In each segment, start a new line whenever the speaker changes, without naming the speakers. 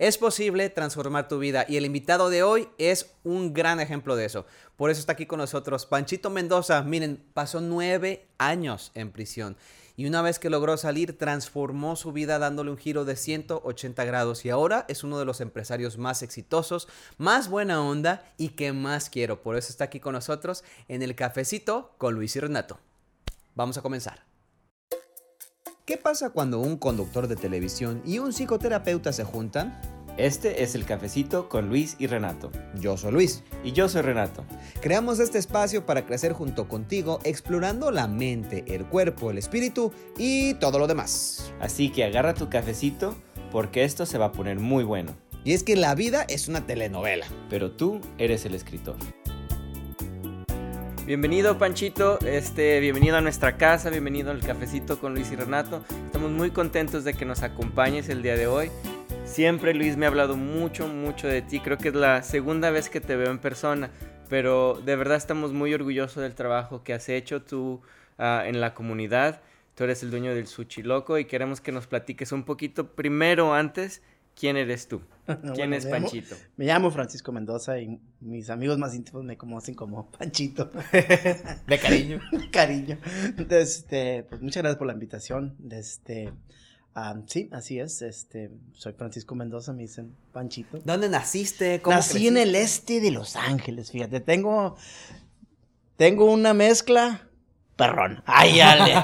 Es posible transformar tu vida y el invitado de hoy es un gran ejemplo de eso. Por eso está aquí con nosotros Panchito Mendoza. Miren, pasó nueve años en prisión y una vez que logró salir transformó su vida dándole un giro de 180 grados y ahora es uno de los empresarios más exitosos, más buena onda y que más quiero. Por eso está aquí con nosotros en el cafecito con Luis y Renato. Vamos a comenzar. ¿Qué pasa cuando un conductor de televisión y un psicoterapeuta se juntan?
Este es el cafecito con Luis y Renato.
Yo soy Luis.
Y yo soy Renato.
Creamos este espacio para crecer junto contigo, explorando la mente, el cuerpo, el espíritu y todo lo demás.
Así que agarra tu cafecito porque esto se va a poner muy bueno.
Y es que la vida es una telenovela.
Pero tú eres el escritor. Bienvenido Panchito, este, bienvenido a nuestra casa, bienvenido al cafecito con Luis y Renato. Estamos muy contentos de que nos acompañes el día de hoy. Siempre Luis me ha hablado mucho, mucho de ti. Creo que es la segunda vez que te veo en persona, pero de verdad estamos muy orgullosos del trabajo que has hecho tú uh, en la comunidad. Tú eres el dueño del Sushi Loco y queremos que nos platiques un poquito primero antes ¿Quién eres tú? ¿Quién es Panchito?
Me llamo Francisco Mendoza y mis amigos más íntimos me conocen como Panchito.
De cariño.
De cariño. Este, pues muchas gracias por la invitación. Este, um, sí, así es. Este, soy Francisco Mendoza, me dicen Panchito.
¿Dónde naciste?
¿Cómo Nací en el este de Los Ángeles, fíjate. Tengo, tengo una mezcla perrón. Ay, ale.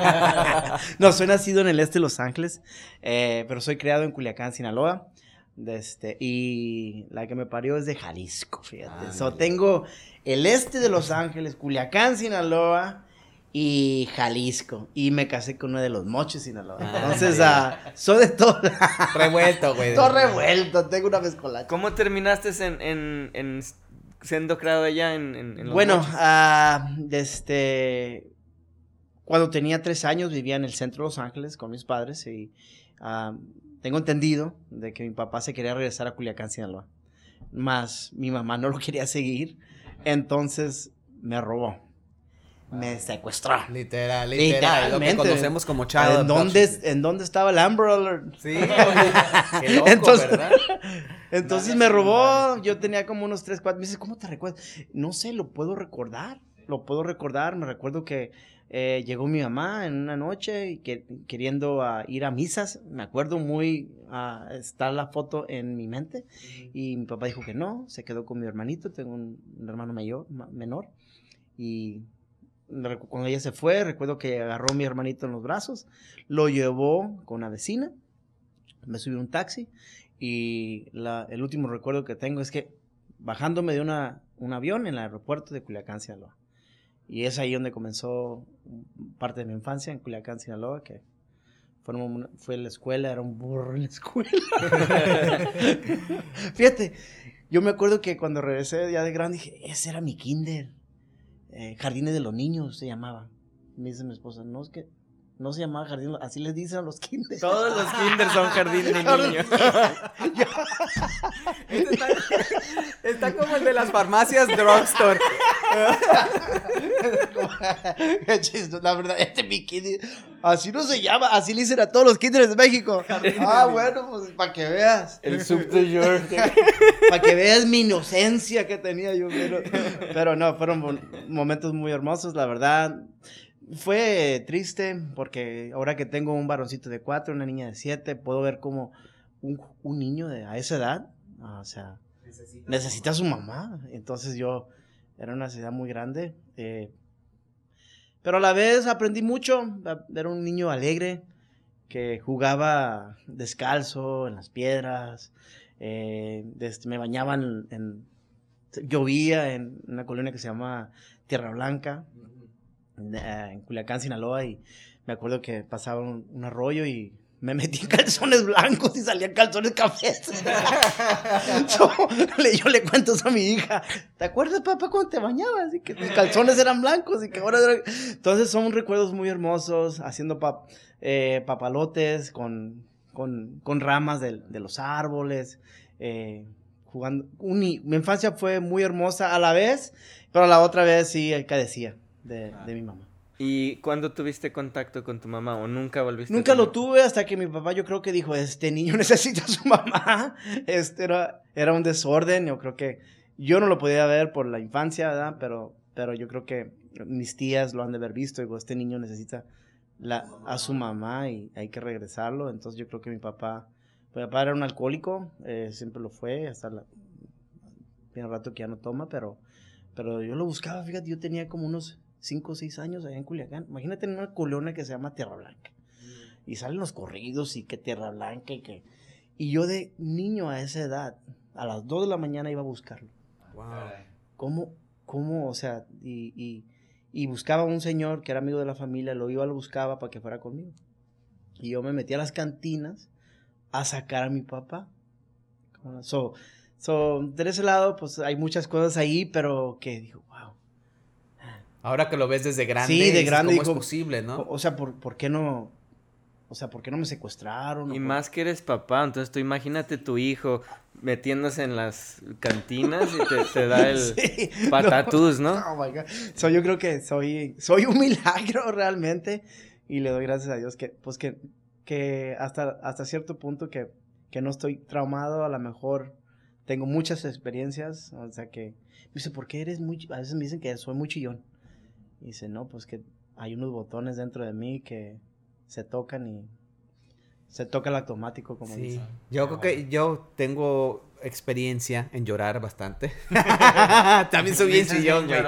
no, soy nacido en el este de Los Ángeles, eh, pero soy criado en Culiacán, Sinaloa. De este, y la que me parió es de Jalisco, fíjate. so, tengo el este de Los Ángeles, Culiacán, Sinaloa y Jalisco. Y me casé con uno de los moches, Sinaloa. Ah, Entonces, uh, soy de todo.
revuelto, güey.
Todo revuelto, tengo una mezcola.
¿Cómo terminaste en, en, en siendo creado allá en, en, los
Bueno, uh, este... Cuando tenía tres años vivía en el centro de Los Ángeles con mis padres y uh, tengo entendido de que mi papá se quería regresar a Culiacán, Sinaloa. Más mi mamá no lo quería seguir. Entonces me robó. Me secuestró.
Literal, literal. Lo que conocemos como child
¿En dónde, ¿En dónde estaba el Amber Alert?
Sí, qué loco,
entonces,
¿verdad?
Entonces me robó. Yo tenía como unos 3, 4. Me dice, ¿cómo te recuerdas? No sé, lo puedo recordar. Lo puedo recordar. Me recuerdo que eh, llegó mi mamá en una noche y que, queriendo uh, ir a misas. Me acuerdo muy, uh, está la foto en mi mente. Y mi papá dijo que no, se quedó con mi hermanito. Tengo un, un hermano mayor, menor. Y cuando ella se fue, recuerdo que agarró a mi hermanito en los brazos, lo llevó con una vecina, me subió un taxi. Y la, el último recuerdo que tengo es que bajándome de una, un avión en el aeropuerto de Culiacán, Sinaloa. Y es ahí donde comenzó parte de mi infancia, en Culiacán, Sinaloa, que fue, fue la escuela, era un burro en la escuela. Fíjate, yo me acuerdo que cuando regresé ya de grande dije, ese era mi kinder. Eh, Jardines de los Niños se llamaba. Me dice mi esposa, no, es que no se llamaba jardín, así les dicen a los kinders.
Todos los kinders son jardín de niños.
Este está, está, como el de las farmacias drugstore.
La verdad, este mi kinder, así no se llama, así le dicen a todos los kinders de México. Ah, bueno, pues para que veas.
El sub de.
Para que veas mi inocencia que tenía yo. Pero, pero no, fueron momentos muy hermosos, la verdad fue triste porque ahora que tengo un varoncito de cuatro, una niña de siete, puedo ver como un, un niño de, a esa edad, o sea, necesita, a su mamá. Entonces yo, era una necesidad muy grande. Eh, pero a la vez aprendí mucho, era un niño alegre que jugaba descalzo en las piedras, eh, me bañaban en, llovía en una colonia que se llama Tierra Blanca. Eh, en Culiacán, Sinaloa, y me acuerdo que pasaba un, arroyo y me metí en calzones blancos y salían calzones cafés. yo, le cuento eso a mi hija. ¿Te acuerdas, papá, cuando te bañabas? Y que tus calzones eran blancos y que ahora... Entonces son recuerdos muy hermosos, haciendo eh, papalotes con, con, con ramas de, de, los árboles, eh, jugando... mi infancia fue muy hermosa a la vez, pero a la otra vez sí decía de, de mi mamá.
¿Y cuándo tuviste contacto con tu mamá o nunca volviste?
Nunca
a
lo tuve hasta que mi papá yo creo que dijo, este niño necesita a su mamá. Este era, era un desorden, yo creo que yo no lo podía ver por la infancia, ¿verdad? Pero, pero yo creo que mis tías lo han de haber visto, digo, este niño necesita la, a su mamá y hay que regresarlo. Entonces yo creo que mi papá, mi papá era un alcohólico, eh, siempre lo fue, hasta la, rato que ya no toma, pero, pero yo lo buscaba, fíjate, yo tenía como unos 5 o 6 años allá en Culiacán. Imagínate en una colonia que se llama Tierra Blanca. Y salen los corridos y que Tierra Blanca y que... Y yo de niño a esa edad, a las 2 de la mañana iba a buscarlo. ¿Cómo, cómo, o sea, y, y, y buscaba a un señor que era amigo de la familia, lo iba, lo buscaba para que fuera conmigo. Y yo me metí a las cantinas a sacar a mi papá. So, so, de ese lado, pues hay muchas cosas ahí, pero que digo, wow.
Ahora que lo ves desde grande,
Sí, de grande,
¿cómo
dijo,
es posible, no?
O, o sea, ¿por, ¿por qué no? O sea, ¿por qué no me secuestraron?
Y
¿O por-
más que eres papá, entonces tú imagínate tu hijo metiéndose en las cantinas y te, te da el
Sí,
patatús, ¿no?
Oh my God. So, yo creo que soy, soy un milagro realmente y le doy gracias a Dios que, pues que, que hasta, hasta cierto punto que, que no estoy traumado, a lo mejor tengo muchas experiencias, o sea que, me dice, ¿por qué eres muy, chi-?" a veces me dicen que soy muy chillón. Y dice, no, pues que hay unos botones dentro de mí que se tocan y se toca el automático, como
Sí.
dicen.
Yo creo que yo tengo experiencia en llorar bastante. También soy bien chillón, güey.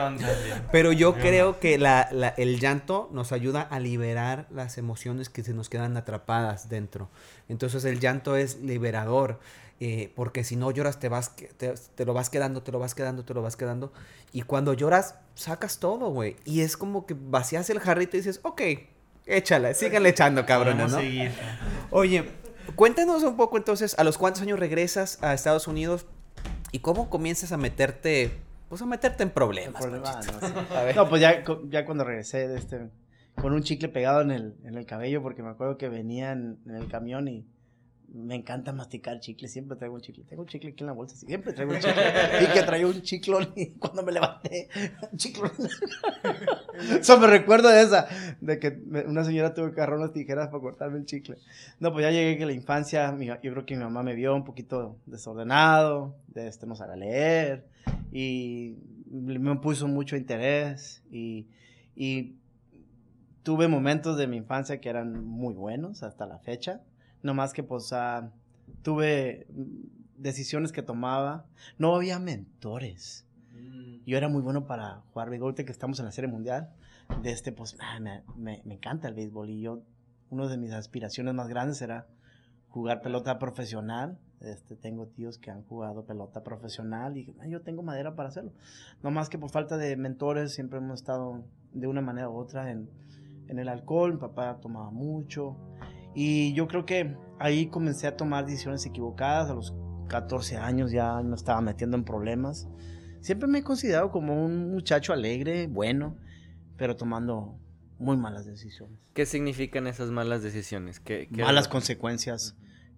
Pero yo
Yo
creo que la, la- el llanto nos ayuda a liberar las emociones que se nos quedan atrapadas dentro. Entonces el llanto es liberador. Eh, porque si no lloras te vas te, te lo vas quedando, te lo vas quedando, te lo vas quedando. Y cuando lloras, sacas todo, güey. Y es como que vacías el jarrito y dices, ok, échala, síganle echando, cabrones, ¿no?
seguir.
Oye, cuéntanos un poco entonces, ¿a los cuántos años regresas a Estados Unidos y cómo comienzas a meterte, pues a meterte en problemas?
Problema, no, sí.
A ver.
No, pues ya, ya cuando regresé de este, con un chicle pegado en el, en el cabello, porque me acuerdo que venía en, en el camión y me encanta masticar chicle, siempre traigo un chicle. Tengo un chicle aquí en la bolsa, siempre traigo un chicle. y que traigo un chiclón y cuando me levanté, un chiclón. Eso me recuerdo de esa, de que una señora tuvo que agarrar unas tijeras para cortarme el chicle. No, pues ya llegué que la infancia, yo creo que mi mamá me vio un poquito desordenado, de este no saber leer, y me puso mucho interés, y, y tuve momentos de mi infancia que eran muy buenos hasta la fecha, no más que pues ah, tuve mm, decisiones que tomaba, no había mentores. Yo era muy bueno para jugar béisbol, que estamos en la Serie Mundial. De este, pues, ah, me, me- me encanta el béisbol. Y yo, una de mis aspiraciones más grandes era jugar pelota profesional. Este, tengo tíos que han jugado pelota profesional y "Ah, yo tengo madera para hacerlo. No más que por falta de mentores, siempre hemos estado de una manera u otra en, en el alcohol. Mi papá tomaba mucho. Y yo creo que ahí comencé a tomar decisiones equivocadas. A los 14 años ya me estaba metiendo en problemas. Siempre me he considerado como un muchacho alegre, bueno, pero tomando muy malas decisiones.
¿Qué significan esas malas decisiones? ¿Qué, qué-
Malas consecuencias.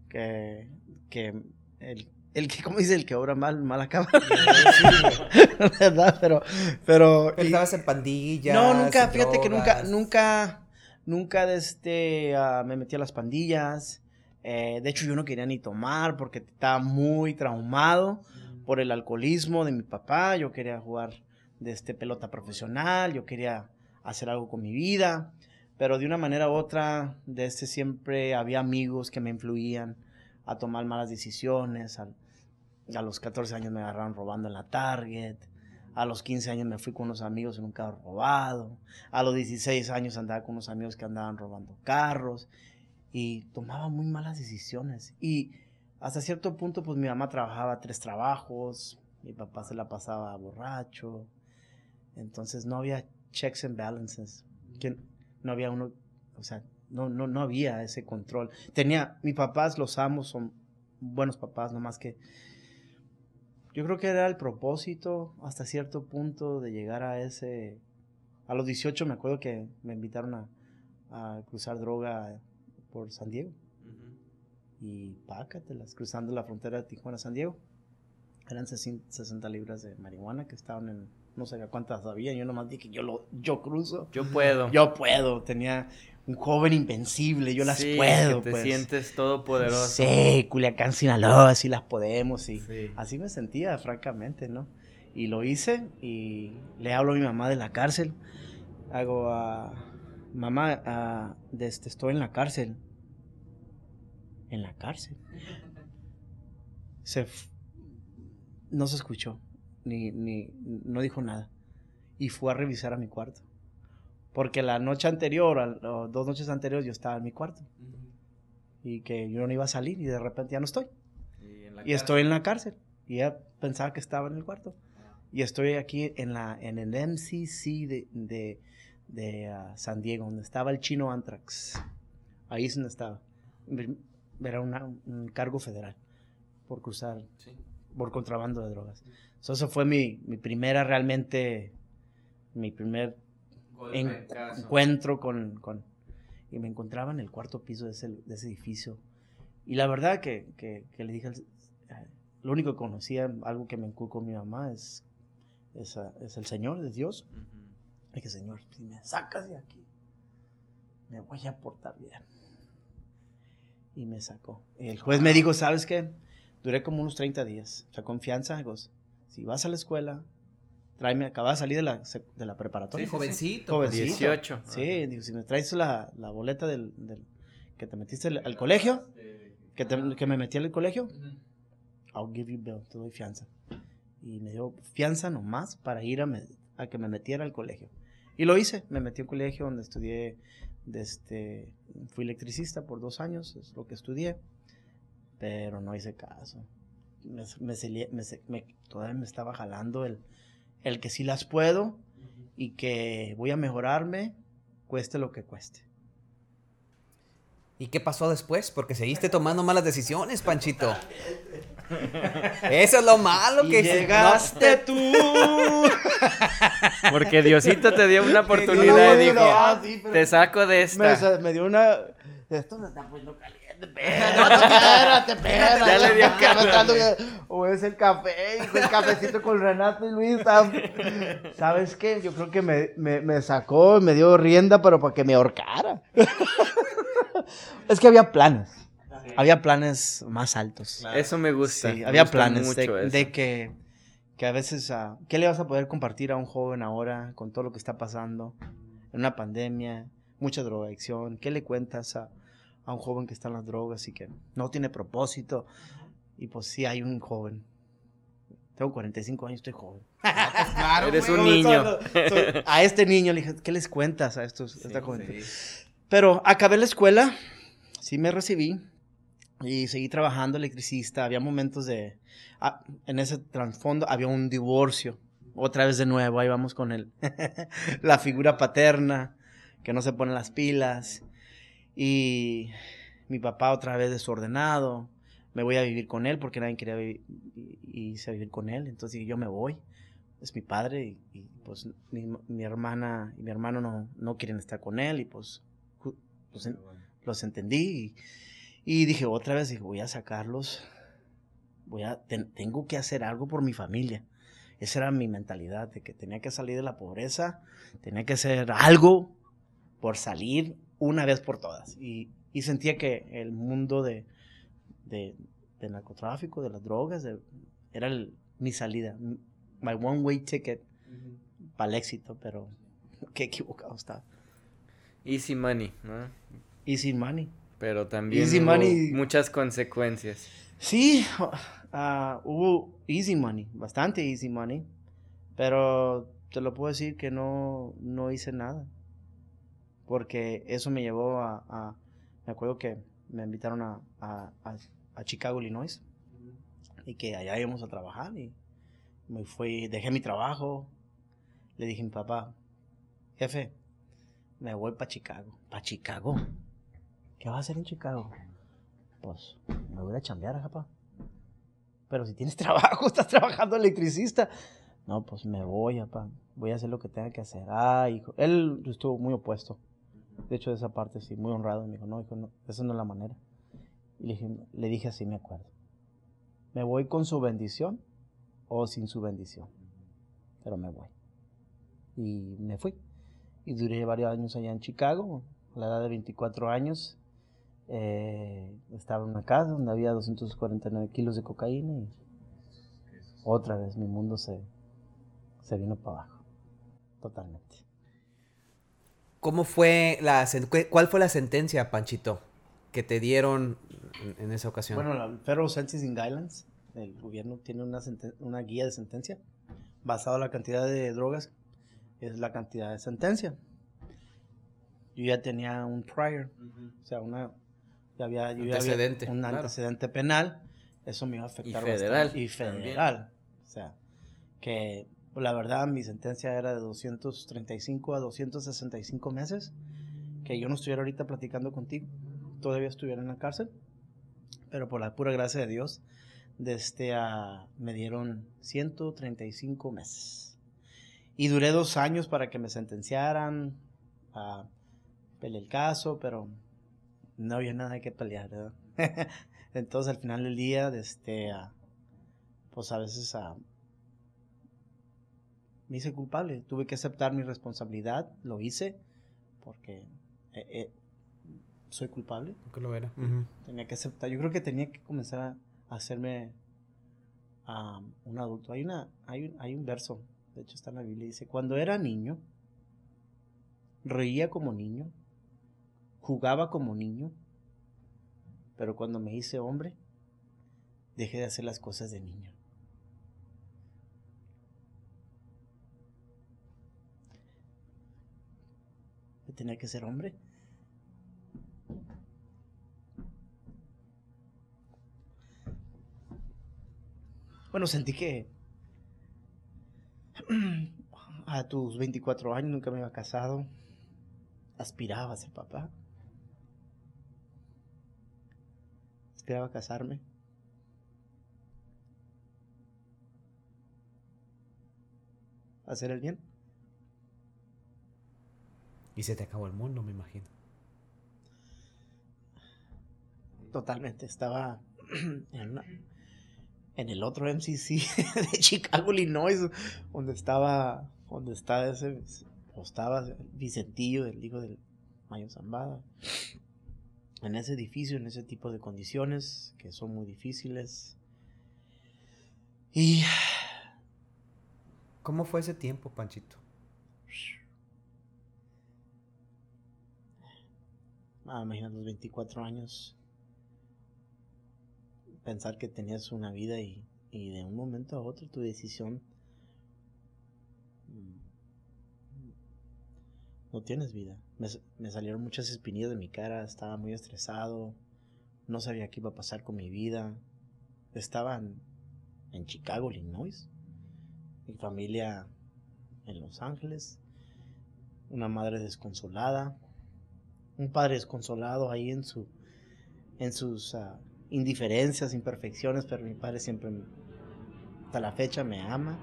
Que, que el, el que, como dice, el que obra mal, mal acaba. ¿Verdad? Pero, pero.
Pero
y-
estabas en pandillas.
no, nunca, fíjate que nunca,
drogas.
nunca, nunca de este, ah, me metí a las pandillas. Eh, de hecho, yo no quería ni tomar porque estaba muy traumado por el alcoholismo de mi papá. Yo quería jugar de este pelota profesional, yo quería hacer algo con mi vida, pero de una manera u otra, de este siempre había amigos que me influían a tomar malas decisiones. al- a los 14 años me agarraron robando en la Target. A los 15 años me fui con unos amigos en un carro robado. A los 16 años andaba con unos amigos que andaban robando carros. Y tomaba muy malas decisiones. Y hasta cierto punto, pues mi mamá trabajaba tres trabajos. Mi papá se la pasaba borracho. Entonces no había checks and balances. Que no había uno, o sea, no, no, no había ese control. Tenía, mis papás los amo, son buenos papás, nomás que yo creo que era el propósito hasta cierto punto de llegar a ese... A los 18 me acuerdo que me invitaron a, a cruzar droga por San Diego. Y pácatelas, cruzando la frontera de Tijuana a San Diego. Eran 60 60 libras de marihuana que estaban en, no sabía cuántas había, yo nomás dije, yo, lo, yo cruzo.
Yo puedo.
Yo puedo, tenía un joven invencible, yo las
Sí,
puedo.
que te
pues.
sientes todopoderoso.
Sí, Culiacán, Sinaloa, sí las podemos, y
Sí.
así me sentía, francamente, ¿no? Y lo hice y le hablo a mi mamá de la cárcel. Hago a mamá, a, de este, estoy en la cárcel. En la cárcel. Se no se escuchó, ni, ni, no dijo nada. Y fue a revisar a mi cuarto. Porque la noche anterior, o dos noches anteriores, yo estaba en mi cuarto. Y que yo no iba a salir y de repente ya no estoy.
Y, en la
Y estoy en la cárcel. Y ella pensaba que estaba en el cuarto. Y estoy aquí en, la, en el MCC de, de, de, ah, San Diego, donde estaba el chino Antrax. Ahí es donde estaba. Era una- un cargo federal por cruzar, por contrabando de drogas. So, eso fue mi, mi primera realmente, mi primer en- encuentro con, con- Y me encontraba en el cuarto piso de ese, de ese edificio. Y la verdad que, que- que le dije, al- eh, lo único que conocía, algo que me inculcó mi mamá, es, es, ah, es el Señor, es Dios. Le dije, Señor, si me sacas de aquí, me voy a portar bien. Y me sacó. El juez me dijo, ¿sabes qué? Duré como unos 30 días. O sea, confianza. Digo, si vas a la escuela, tráeme, acabas de salir de la, de la preparatoria.
Sí, jovencito.
Jovencito.
18.
Sí, digo, si me traes la, la boleta del, del- que te metiste al, al colegio, que, te- que me metí al colegio, I'll give you bail, te doy fianza. Y me dio fianza nomás para ir a, me- a que me metiera al colegio. Y lo hice, me metí al colegio donde estudié, de este, fui electricista por dos años, es lo que estudié, pero no hice caso. Me, me, celie- me todavía me estaba jalando el, el que sí las puedo y que voy a mejorarme, cueste lo que cueste.
¿Y qué pasó después? Porque seguiste tomando malas decisiones, Panchito. Eso es lo malo
Y
que
llegaste tú.
Porque Diosito te dio una oportunidad y dijo,
sí,
te saco de esta.
me dio una. Esto me está poniendo caliente. Espérate, espérate.
Ya le dio
que- O es el café, hijo, el cafecito con Renato y Luis. ¿Sabes qué? Yo creo que me, me, me sacó, me dio rienda, pero para que me ahorcara. es que había planes. Había planes más altos.
Eso me gusta.
Sí,
me
había
gusta
planes de que, que a veces, ah, ¿qué le vas a poder compartir a un joven ahora con todo lo que está pasando? En una pandemia, mucha drogadicción. ¿Qué le cuentas a, a un joven que está en las drogas y que no tiene propósito? Y pues sí, hay un joven. Tengo 45 años, estoy joven.
Claro,
Eres
güey.
un niño.
Soy- a este niño le dije, ¿qué les cuentas a estos, a esta juventud? Pero acabé la escuela, sí me recibí y seguí trabajando electricista. Había momentos de... ah, en ese trasfondo había un divorcio. Otra vez de nuevo, ahí vamos con el, la figura paterna, que no se pone las pilas. Y mi papá otra vez desordenado. Me voy a vivir con él porque nadie quería vivir, y, irse a vivir con él. Entonces dije, yo me voy. Es mi padre y, y, pues mi, mi hermana y mi hermano no, no quieren estar con él y pues ju- los, en- los entendí y, y dije otra vez dije voy a sacarlos voy a ten- tengo que hacer algo por mi familia esa era mi mentalidad de que tenía que salir de la pobreza tenía que hacer algo por salir una vez por todas y, y sentía que el mundo de, narcotráfico de las drogas de- era el- mi salida my one way ticket para el éxito pero qué equivocado estaba
Easy money, ¿no?
easy money
Pero también
Easy
hubo
money.
muchas consecuencias.
Sí, ah, hubo easy money, bastante easy money, pero te lo puedo decir que no, no hice nada, porque eso me llevó a, me acuerdo que me invitaron a, a, a- a Chicago, Illinois, y que allá íbamos a trabajar, y me fui, dejé mi trabajo, le dije a mi papá, jefe, me voy para Chicago, para Chicago, ¿qué vas a hacer en Chicago? Pues me voy a chambear, papá. Pero si tienes trabajo, estás trabajando electricista. No, pues me voy, papá. Voy a hacer lo que tenga que hacer. Ah, hijo. Él estuvo muy opuesto. De hecho, esa parte sí, muy honrado. Me dijo, no, hijo, no, esa no es la manera. Y le dije, le dije así, me acuerdo. Me voy con su bendición o sin su bendición. Pero me voy. y me fui. Y duré varios años allá en Chicago, a la edad de 24 años. Eh, estaba en una casa donde había 249 kilos de cocaína y otra vez mi mundo se, se vino para abajo, totalmente.
¿Cómo fue la, cuál fue la sentencia, Panchito, que te dieron en, esa ocasión?
Bueno, la Federal Sentencing Guidelines, el gobierno tiene una, una guía de sentencia basado en la cantidad de drogas, es la cantidad de sentencia. Yo ya tenía un prior, o sea, una, ya había,
antecedente,
un antecedente penal, eso me iba a afectar.
Y federal.
Y federal. O sea, que la verdad mi sentencia era de 235 a 265 meses, que yo no estuviera ahorita platicando contigo, todavía estuviera en la cárcel, pero por la pura gracia de Dios, desde este, a, me dieron 135 meses. Y duré dos años para que me sentenciaran, a pelear el caso, pero no había nada que pelear. Entonces al final del día, este, pues a veces me hice culpable, tuve que aceptar mi responsabilidad, lo hice, porque eh, eh, soy culpable.
Porque lo era.
Tenía que aceptar, yo creo que tenía que comenzar a hacerme un adulto. Hay, una, hay, un, hay un verso, de hecho está en la Biblia, dice, cuando era niño, reía como niño, jugaba como niño, pero cuando me hice hombre, dejé de hacer las cosas de niño. Tenía que ser hombre. Bueno, sentí que a tus 24 años nunca me había casado. Aspiraba a ser papá. Aspiraba a casarme. Hacer el bien.
Y se te acabó el mundo, me imagino.
Totalmente. Estaba en una en el otro MCC de Chicago, Illinois, donde estaba, donde está ese, estaba Vicentillo, el hijo del Mayo Zambada. En ese edificio, en ese tipo de condiciones que son muy difíciles. Y.
¿Cómo fue ese tiempo, Panchito?
Ah, imagínate los 24 años pensar que tenías una vida y, de un momento a otro tu decisión mm, no tienes vida. Me, salieron muchas espinillas de mi cara, estaba muy estresado, no sabía qué iba a pasar con mi vida. Estaba en Chicago, Illinois, mi familia en Los Ángeles, una madre desconsolada, un padre desconsolado ahí en su en sus ah, indiferencias, imperfecciones, pero mi padre siempre, hasta la fecha, me ama.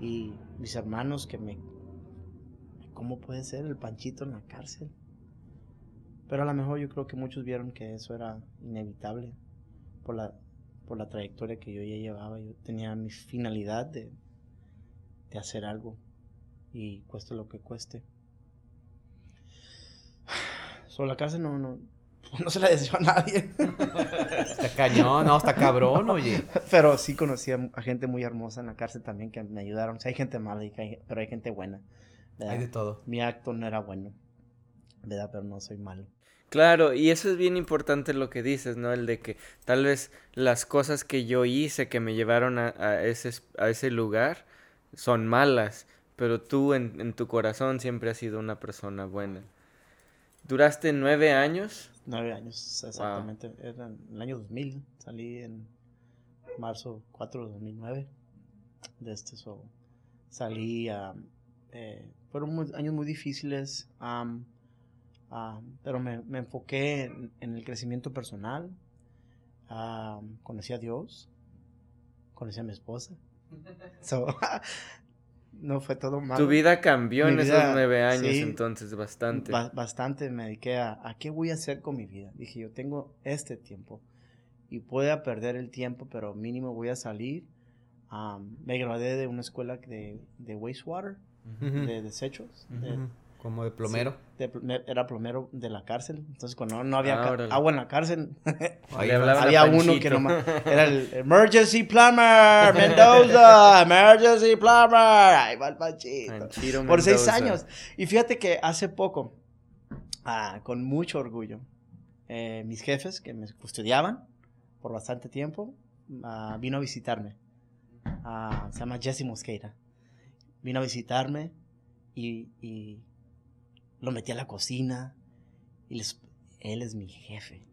Y mis hermanos que me... ¿Cómo puede ser el Panchito en la cárcel? Pero a lo mejor yo creo que muchos vieron que eso era inevitable por la, por la trayectoria que yo ya llevaba. Yo tenía mi finalidad de, de hacer algo y cueste lo que cueste. Sobre la cárcel no, no, no se la deseo a nadie.
Está cañón, no, está cabrón, oye.
Pero sí conocí a gente muy hermosa en la cárcel también que me ayudaron. O sea, hay gente mala, pero hay gente buena.
Hay de todo.
Mi acto no era bueno, ¿verdad? Pero no soy malo.
Claro, y eso es bien importante lo que dices, ¿no? El de que tal vez las cosas que yo hice que me llevaron a, ese, a ese lugar son malas, pero tú en, en tu corazón siempre has sido una persona buena. ¿Duraste nueve años?
Nueve años, exactamente. Era en el año 2000. Salí en marzo 4 de 2009. De este, so, salí. Eh, fueron años muy difíciles. pero me, me enfoqué en, el crecimiento personal. conocí a Dios. Conocí a mi esposa. So, no fue todo malo.
Tu vida cambió en esos nueve años, entonces, bastante.
bastante me dediqué a, a qué voy a hacer con mi vida. Dije, yo tengo este tiempo y pueda perder el tiempo, pero mínimo voy a salir. me gradué de una escuela de, de wastewater, de desechos.
Como de plomero.
de era plomero de la cárcel. Entonces, cuando no había
Ah,
agua en la cárcel, había uno que nomás era el Emergency Plumber Mendoza, Emergency Plumber. Ahí va el Panchito.
Panchito
Por seis años. Y fíjate que hace poco, ah, con mucho orgullo, eh, mis jefes que me custodiaban por bastante tiempo, ah, vino a visitarme. Ah, se llama Jesse Mosqueira. Vino a visitarme y, y lo metí a la cocina. Y les, él es mi jefe.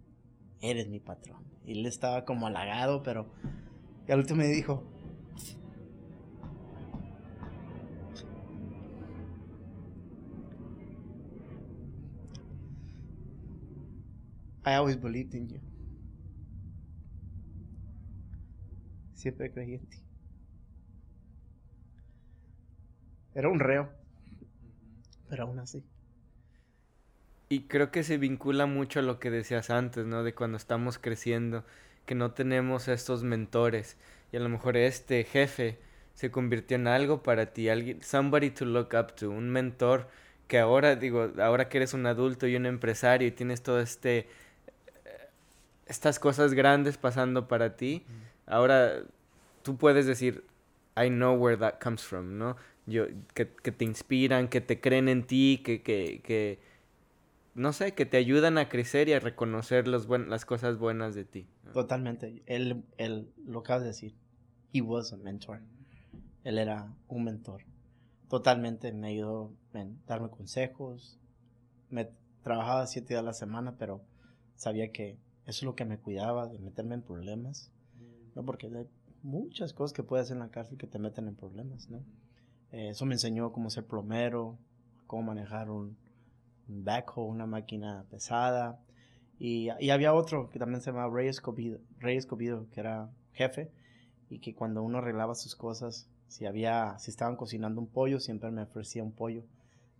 Él es mi patrón. Y él estaba como halagado, pero y al último me dijo, I always believed in you. Siempre creí en ti. Era un reo. Pero aún así.
Y creo que se vincula mucho a lo que decías antes, ¿no? De cuando estamos creciendo, que no tenemos estos mentores. Y a lo mejor este jefe se convirtió en algo para ti, alguien, somebody to look up to, un mentor que ahora, digo, ahora que eres un adulto y un empresario y tienes todo este, eh, estas cosas grandes pasando para ti, ahora tú puedes decir, I know where that comes from, ¿no? Yo, que, que te inspiran, que te creen en ti, que, que, que, no sé, que te ayudan a crecer y a reconocer los buen- las cosas buenas de ti.
Totalmente. Él, él lo acabas de decir. He was a mentor. Él era un mentor. Totalmente me ayudó en darme consejos. Me trabajaba siete días a la semana, pero sabía que eso es lo que me cuidaba, de meterme en problemas. ¿no? Porque hay muchas cosas que puedes hacer en la cárcel que te meten en problemas, ¿no? Eh, eso me enseñó cómo ser plomero, cómo manejar un, un backhoe, una máquina pesada. Y, y había otro que también se llamaba Rey Escobido, Rey Escobido, que era jefe, y que cuando uno arreglaba sus cosas, si había, si estaban cocinando un pollo, siempre me ofrecía un pollo.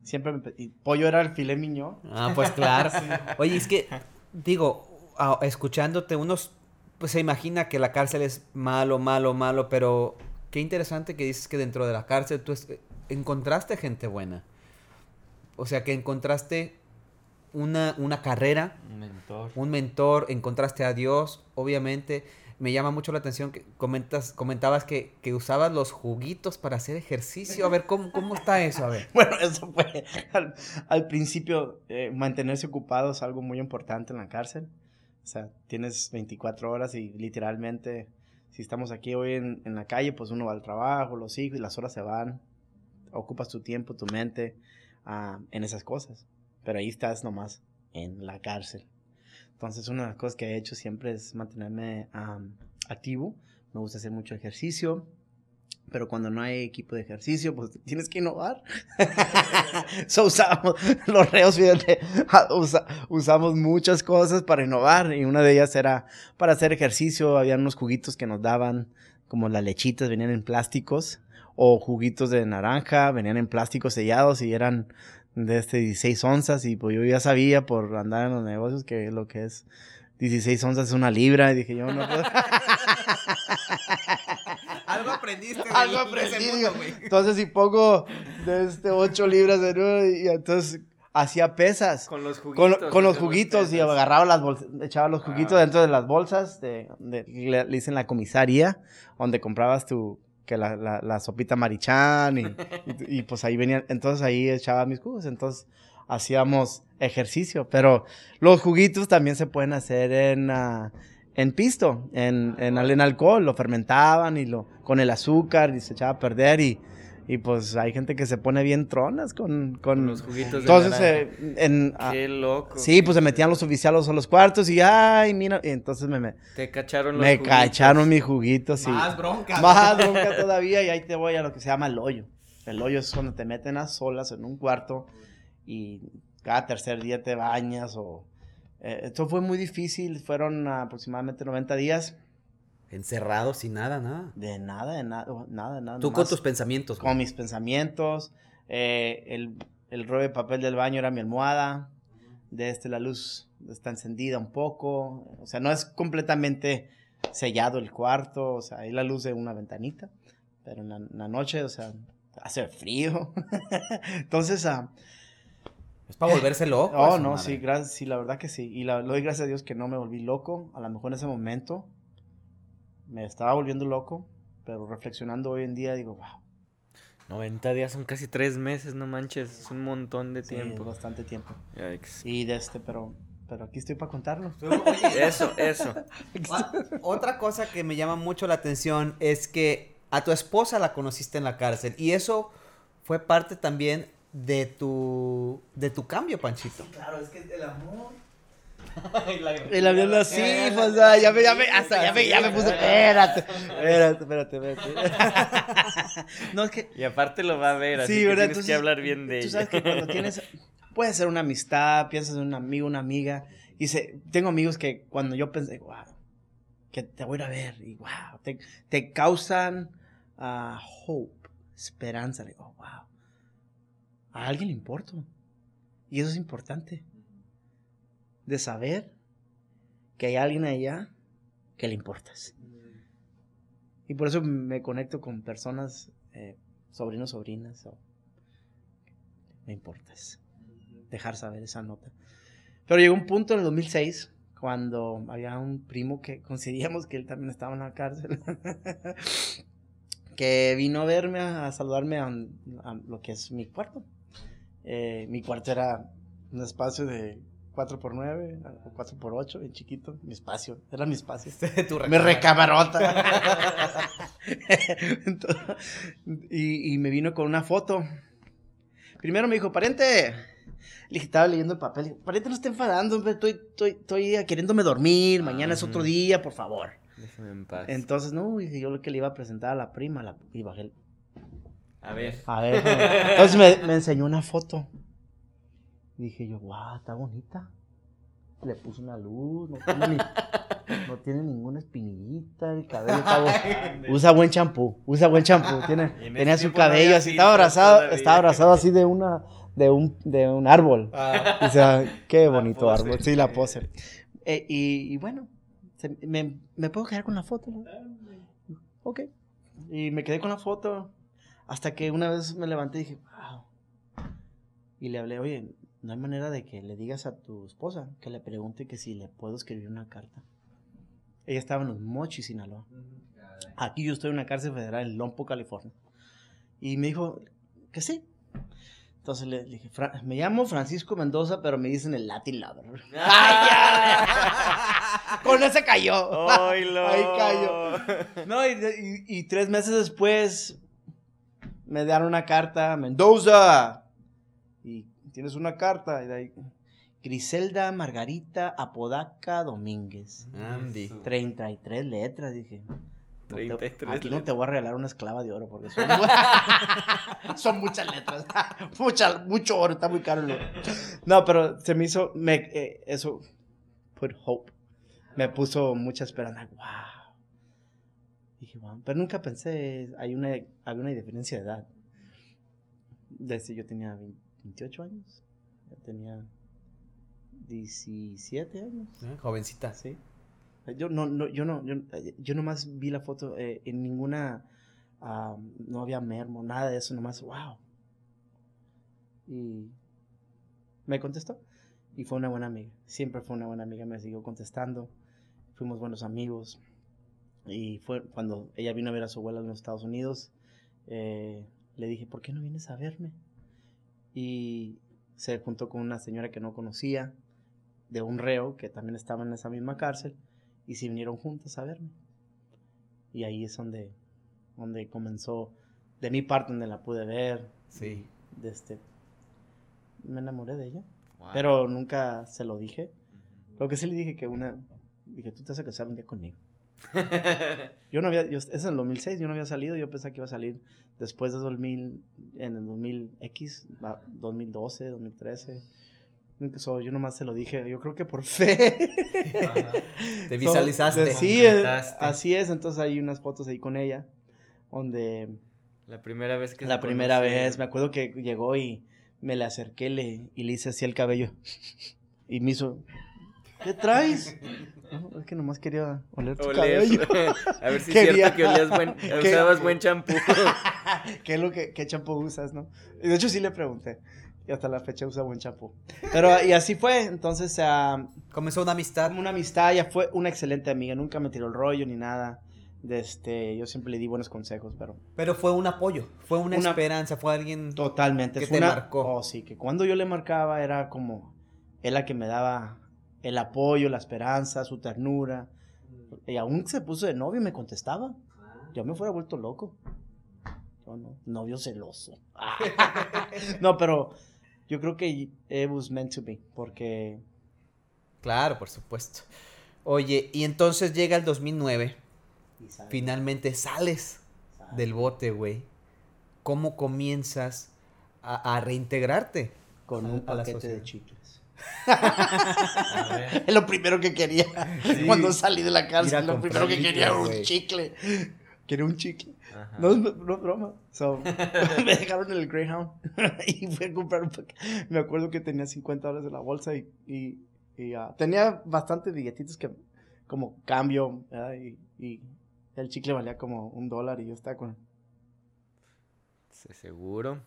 Siempre me, y pollo era el filet mignon.
Ah, pues claro. Oye, es que, digo, escuchándote, unos, pues se imagina que la cárcel es malo, malo, malo, pero qué interesante que dices que dentro de la cárcel tú es- encontraste gente buena. O sea, que encontraste una, una carrera,
Un mentor.
un mentor, encontraste a Dios, obviamente. Me llama mucho la atención que comentas, comentabas que, que usabas los juguitos para hacer ejercicio. A ver, ¿cómo, cómo está eso? A ver.
Bueno, eso fue al, al principio, eh, mantenerse ocupado es algo muy importante en la cárcel. O sea, tienes 24 horas y literalmente, si estamos aquí hoy en, en la calle, pues uno va al trabajo, los hijos y las horas se van. Ocupas tu tiempo, tu mente ah, en esas cosas. Pero ahí estás nomás en la cárcel. Entonces, una de las cosas que he hecho siempre es mantenerme am, activo. Me gusta hacer mucho ejercicio. Pero cuando no hay equipo de ejercicio, pues tienes que innovar. so, usamos, los reos, fíjate, usa- usamos muchas cosas para innovar. Y una de ellas era para hacer ejercicio. Había unos juguitos que nos daban, como las lechitas, venían en plásticos. O juguitos de naranja, venían en plásticos sellados y eran de este 16 onzas. Y pues yo ya sabía por andar en los negocios que lo que es 16 onzas es una libra. Y dije, yo no puedo.
Algo aprendiste.
Algo aprendí. digo. Entonces, si pongo de este 8 libras de nuevo, y entonces hacía pesas.
Con los juguitos.
con los juguitos y agarraba las bolsas, echaba los juguitos
Ah.
dentro de las bolsas, de, de- le, le dicen la comisaría, donde comprabas tu, que la, la, la sopita marichán y, y- y, pues ahí venían, entonces ahí echaba mis jugos, entonces hacíamos ejercicio, pero los juguitos también se pueden hacer en, ah, en pisto, en, en, al- en alcohol, lo fermentaban y lo, con el azúcar y se echaba a perder y, y pues hay gente que se pone bien tronas con, con,
Con los juguitos de
entonces,
naranja.
eh, en, ah,
Qué loco.
Sí, pues se metían los oficiales a los cuartos y ay, mira, y entonces me, me,
Te cacharon los
me
juguitos.
cacharon mis juguitos y
Más bronca.
más bronca todavía y ahí te voy a lo que se llama el hoyo. El hoyo es cuando te meten a solas en un cuarto y cada tercer día te bañas o... eh, esto fue muy difícil, fueron aproximadamente 90 días
Encerrado sin nada, nada.
de nada, de nada, nada, nada.
Tú con tus pensamientos.
con mis pensamientos. eh, el, el rollo de papel del baño era mi almohada. De este la luz está encendida un poco. O sea, no es completamente sellado el cuarto. O sea, hay la luz de una ventanita. Pero en la, en la noche, o sea, hace frío. Entonces, ah,
Es para volverse loco.
oh, no,
madre.
sí, gracias, sí, la verdad que sí. Y la, le doy gracias a Dios que no me volví loco. A lo mejor en ese momento me estaba volviendo loco, pero reflexionando hoy en día digo, wow,
90 días son casi 3 meses, no manches. Es un montón de
sí, es
tiempo.
bastante tiempo.
Yikes.
Y de este, pero, pero aquí estoy para contarlo.
Eso, eso.
Ah, Otra cosa que me llama mucho la atención es que a tu esposa la conociste en la cárcel y eso fue parte también de tu de tu cambio, Panchito. Claro, es que el amor.
Y la viendo así, pues, ah, ya me, ya me, hasta ya me, ya me puse, espérate, espérate, espérate, espérate. No, es que,
Y aparte lo va a ver, así
Sí,
que
¿verdad?
tienes
Entonces,
que hablar bien de
tú
ella.
sabes que cuando tienes, puede ser una amistad, piensas en un amigo, una amiga, y se, tengo amigos que cuando yo pensé, wow, que te voy a ir a ver, y wow, te, te causan ah, hope, esperanza, le digo, wow, a alguien le importo, y eso es importante, de saber que hay alguien allá que le importas. Y por eso me conecto con personas, eh, sobrinos, sobrinas, me importas. Dejar saber esa nota. Pero llegó un punto en el 2006 cuando había un primo que coincidíamos que él también estaba en la cárcel. que vino a verme, a, saludarme a, a lo que es mi cuarto. Eh, mi cuarto era un espacio de 4x9 o 4x8, bien chiquito. Mi espacio, era mi espacio.
tu
Me recamarota. Entonces, y, y me vino con una foto. Primero me dijo, pariente. Le dije, estaba leyendo el papel. Pariente, no esté enfadando. Estoy, estoy, estoy queriéndome dormir. Mañana es otro día, por favor.
Déjame en paz.
Entonces, no, dije, yo lo que le iba a presentar a la prima. La, y bajé. el-
A ver.
A ver. Entonces me, me enseñó una foto. Dije yo, guau, está bonita. Le puse una luz, no tiene, ni- no tiene ninguna espinillita, el cabello está bu- Usa buen champú, usa buen champú. Tiene, tenía su
no
cabello así, estaba abrazado,
todavía.
estaba abrazado así de una, de un, de un árbol. O sea, qué bonito
pose.
árbol. Sí, la pose. Eh, y, y bueno, se- me, me puedo quedar con la foto. ¿no? Ok. Y me quedé con la foto hasta que una vez me levanté y dije, wow. Y le hablé, oye, no hay manera de que le digas a tu esposa que le pregunte que si le puedo escribir una carta. Ella estaba en los Mochis, Sinaloa. Aquí yo estoy en una cárcel federal en Lompo, California. Y me dijo que sí. Entonces le, dije, "Fra- me llamo Francisco Mendoza, pero me dicen el Latin Lover. Con ese cayó.
¡Oilo!
Ahí cayó. No, y, y- y tres meses después me dieron una carta, Mendoza. Y tienes una carta. Y de ahí, Griselda Margarita Apodaca Domínguez.
Andy.
33 letras, dije. No te-
33
aquí no te voy a regalar una esclava de oro porque son, son muchas letras. Mucha, mucho oro, está muy caro. el oro. No, pero se me hizo, me, eh, eso, put hope. Me puso mucha esperanza. Wow. Dije, wow. Pero nunca pensé, hay una, había una diferencia de edad. Desde yo tenía 28 años. Yo tenía 17 años.
Eh, Jovencita.
Sí. Yo no, no, yo no, yo, yo nomás vi la foto, eh, en ninguna, ah, no había mermo, nada de eso, nomás, wow. Y me contestó. Y fue una buena amiga, siempre fue una buena amiga, me siguió contestando, fuimos buenos amigos. Y fue cuando ella vino a ver a su abuela en los Estados Unidos, eh, le dije, ¿por qué no vienes a verme? Y se juntó con una señora que no conocía, de un reo que también estaba en esa misma cárcel y se vinieron juntos a verme. Y ahí es donde, donde comenzó, de mi parte, donde la pude ver,
Sí.
de este, me enamoré de ella,
Wow.
pero nunca se lo dije. Lo que sí le dije que una, dije, tú te vas a casar un día conmigo. Yo no había, yo, es en el 2006, yo no había salido, yo pensé que iba a salir después de 2000, en el 2000X, va, 2012, 2013. Nunca- so, yo nomás se lo dije, yo creo que por fe.
Te
So,
visualizaste.
de- sí, eh, así es, entonces hay unas fotos ahí con ella, donde
La primera vez que
la primera vez, me acuerdo que llegó y me le acerqué le, y le hice así el cabello. Y me hizo, ¿qué traes? No, es que nomás quería oler tu
Oler.
cabello.
A ver si es cierto que olías buen,
que-
usabas buen champú.
¿Qué es lo que, qué champú usas, no? Y de hecho sí le pregunté. Y hasta la fecha usa buen champú. Pero, y así fue. Entonces, ah,
Comenzó una amistad.
una amistad, ella fue una excelente amiga. Nunca me tiró el rollo ni nada. De este, yo siempre le di buenos consejos, pero
Pero fue un apoyo, fue una,
Una-
esperanza, fue alguien...
totalmente.
Que
fue
te
una-
marcó.
Oh, sí, que cuando yo le marcaba era como él la que me daba el apoyo, la esperanza, su ternura. Y aún se puso de novio y me contestaba. Yo me fuera vuelto loco. Yo no, novio celoso. no, pero yo creo que it was meant to be, porque
Claro, por supuesto. Oye, y entonces llega el 2009, finalmente sales del bote, güey. ¿Cómo comienzas a, a reintegrarte?
con
a-
un
a la
paquete de chicles. Es lo primero que quería cuando salí de la cárcel. Lo primero que quería era un chicle. Quería un chicle.
Ajá.
No, es- no es broma. So, me dejaron en el Greyhound y fui a comprar un paquete. Me acuerdo que tenía 50 dólares en la bolsa y, y, y, ah, tenía bastantes billetitos que como cambio y, y el chicle valía como un dólar y yo estaba con...
Seguro.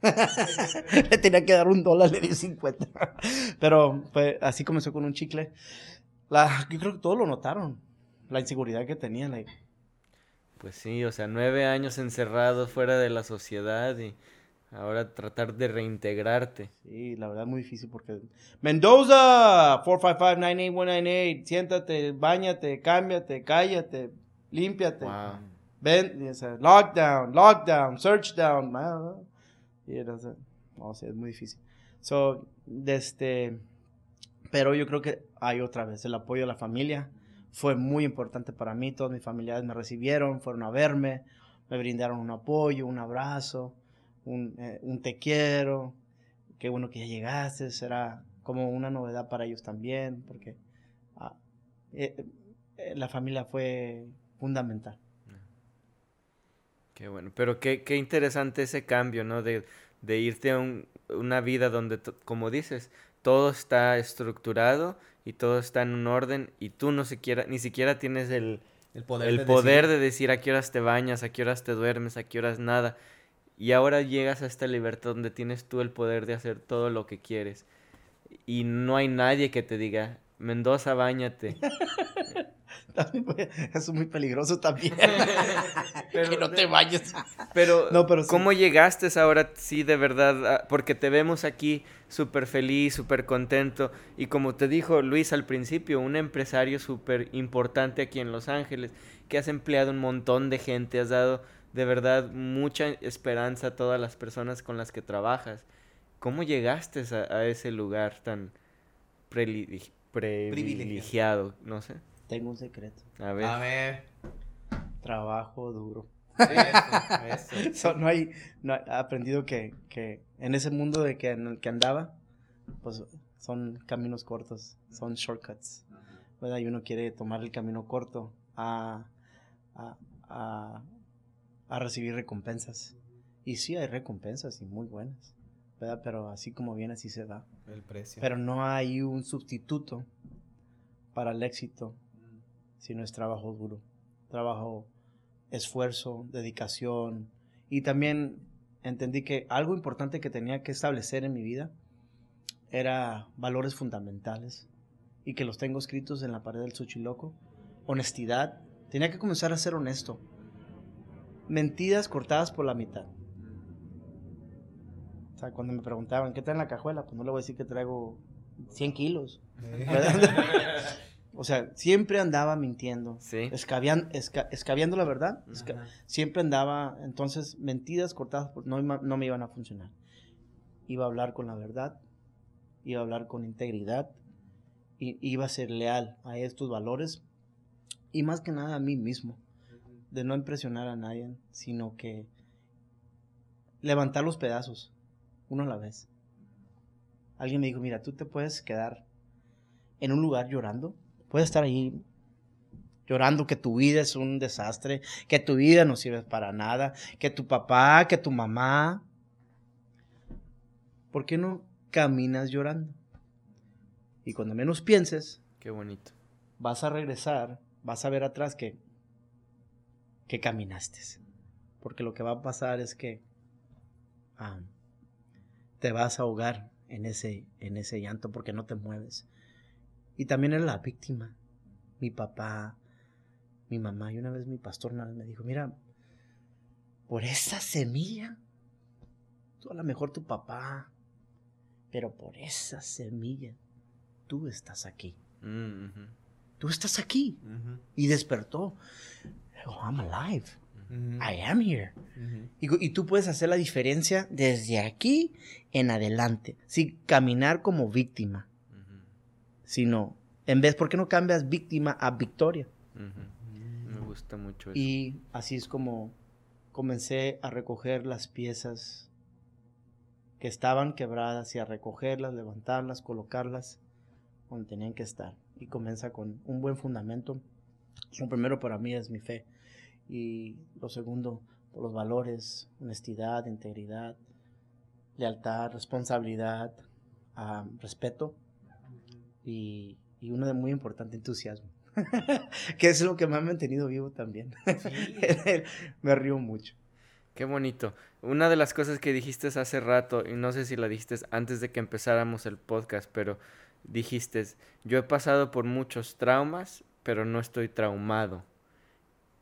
le tenía que dar un dólar, le di 50. Pero fue, así comenzó con un chicle. La, yo creo que todos lo notaron. La inseguridad que tenía. like,
Pues sí, o sea, nueve años encerrado fuera de la sociedad y ahora tratar de reintegrarte.
Sí, la verdad muy difícil porque... Mendoza, 455-98198, siéntate, bañate, cámbiate, cállate, límpiate.
Wow.
Ven, o sea, lockdown, lockdown, search down. ah. Y era, no, sea, es muy difícil. So, este, pero yo creo que hay otra vez el apoyo de la familia. Fue muy importante para mí. Todos mis familiares me recibieron, fueron a verme, me brindaron un apoyo, un abrazo, un, eh, un te quiero. Qué bueno que ya llegaste. Será como una novedad para ellos también, porque ah, eh, eh, la familia fue fundamental.
Qué bueno, pero qué, qué interesante ese cambio, ¿no? De, de irte a un- una vida donde, como dices, todo está estructurado y todo está en un orden y tú no siquiera, ni siquiera tienes el,
El poder,
el
de
poder
decidir.
de decir a qué horas te bañas, a qué horas te duermes, a qué horas nada. Y ahora llegas a esta libertad donde tienes tú el poder de hacer todo lo que quieres. Y no hay nadie que te diga, Mendoza, bañate.
Eso es muy peligroso también.
Pero
que no te vayas.
Pero,
No, pero sí.
¿cómo llegaste ahora, sí, de verdad? a- Porque te vemos aquí súper feliz, súper contento. Y como te dijo Luis al principio, un empresario súper importante aquí en Los Ángeles, que has empleado un montón de gente, has dado de verdad mucha esperanza a todas las personas con las que trabajas. ¿Cómo llegaste a, a ese lugar tan privilegiado? No sé.
Tengo un secreto.
A ver.
A ver.
Trabajo duro.
Eso, eso.
So, no hay, no he aprendido que, que en ese mundo de que, en el que andaba, pues son caminos cortos, son shortcuts. ¿verdad? Y uno quiere tomar el camino corto a, a, a, a recibir recompensas. Y sí hay recompensas y muy buenas, ¿verdad? Pero así como viene, así se da.
El precio.
Pero no hay un sustituto para el éxito si no es trabajo duro. Trabajo, esfuerzo, dedicación. Y también entendí que algo importante que tenía que establecer en mi vida era valores fundamentales y que los tengo escritos en la pared del Xochiloco. Honestidad. Tenía que comenzar a ser honesto. Mentiras cortadas por la mitad. O sea, cuando me preguntaban, ¿qué trae en la cajuela? Pues no le voy a decir que traigo 100 kilos. o sea, siempre andaba mintiendo.
Sí.
Esca- escabeando la verdad. esca- siempre andaba, entonces, mentiras cortadas no, no me iban a funcionar. Iba a hablar con la verdad, iba a hablar con integridad, y iba a ser leal a estos valores, y más que nada a mí mismo, de no impresionar a nadie, sino que levantar los pedazos, uno a la vez. Alguien me dijo, mira, tú te puedes quedar en un lugar llorando, puedes estar ahí llorando que tu vida es un desastre, que tu vida no sirve para nada, que tu papá, que tu mamá. ¿Por qué no caminas llorando? Y cuando menos pienses,
Qué bonito.
vas a regresar, vas a ver atrás que, que caminaste. porque lo que va a pasar es que ah, te vas a ahogar en ese, en ese llanto porque no te mueves. Y también eres la víctima. Mi papá, mi mamá, y una vez mi pastor me dijo, mira, por esa semilla, tú a lo mejor tu papá, pero por esa semilla, tú estás aquí.
Mm,
Tú estás aquí. Y despertó. Oh, I'm alive. I am here. y, y, tú puedes hacer la diferencia desde aquí en adelante. Sin caminar como víctima. Sino, en vez, ¿por qué no cambias víctima a victoria?
Me gusta mucho eso.
Y así es como comencé a recoger las piezas que estaban quebradas y a recogerlas, levantarlas, colocarlas donde tenían que estar. Y comienza con un buen fundamento. Lo primero para mí es mi fe. Y lo segundo, por los valores, honestidad, integridad, lealtad, responsabilidad, respeto y, y uno de muy importante, entusiasmo. que es lo que me ha mantenido vivo también. me río mucho.
Qué bonito. Una de las cosas que dijiste hace rato, y no sé si la dijiste antes de que empezáramos el podcast, pero dijiste, yo he pasado por muchos traumas, pero no estoy traumado.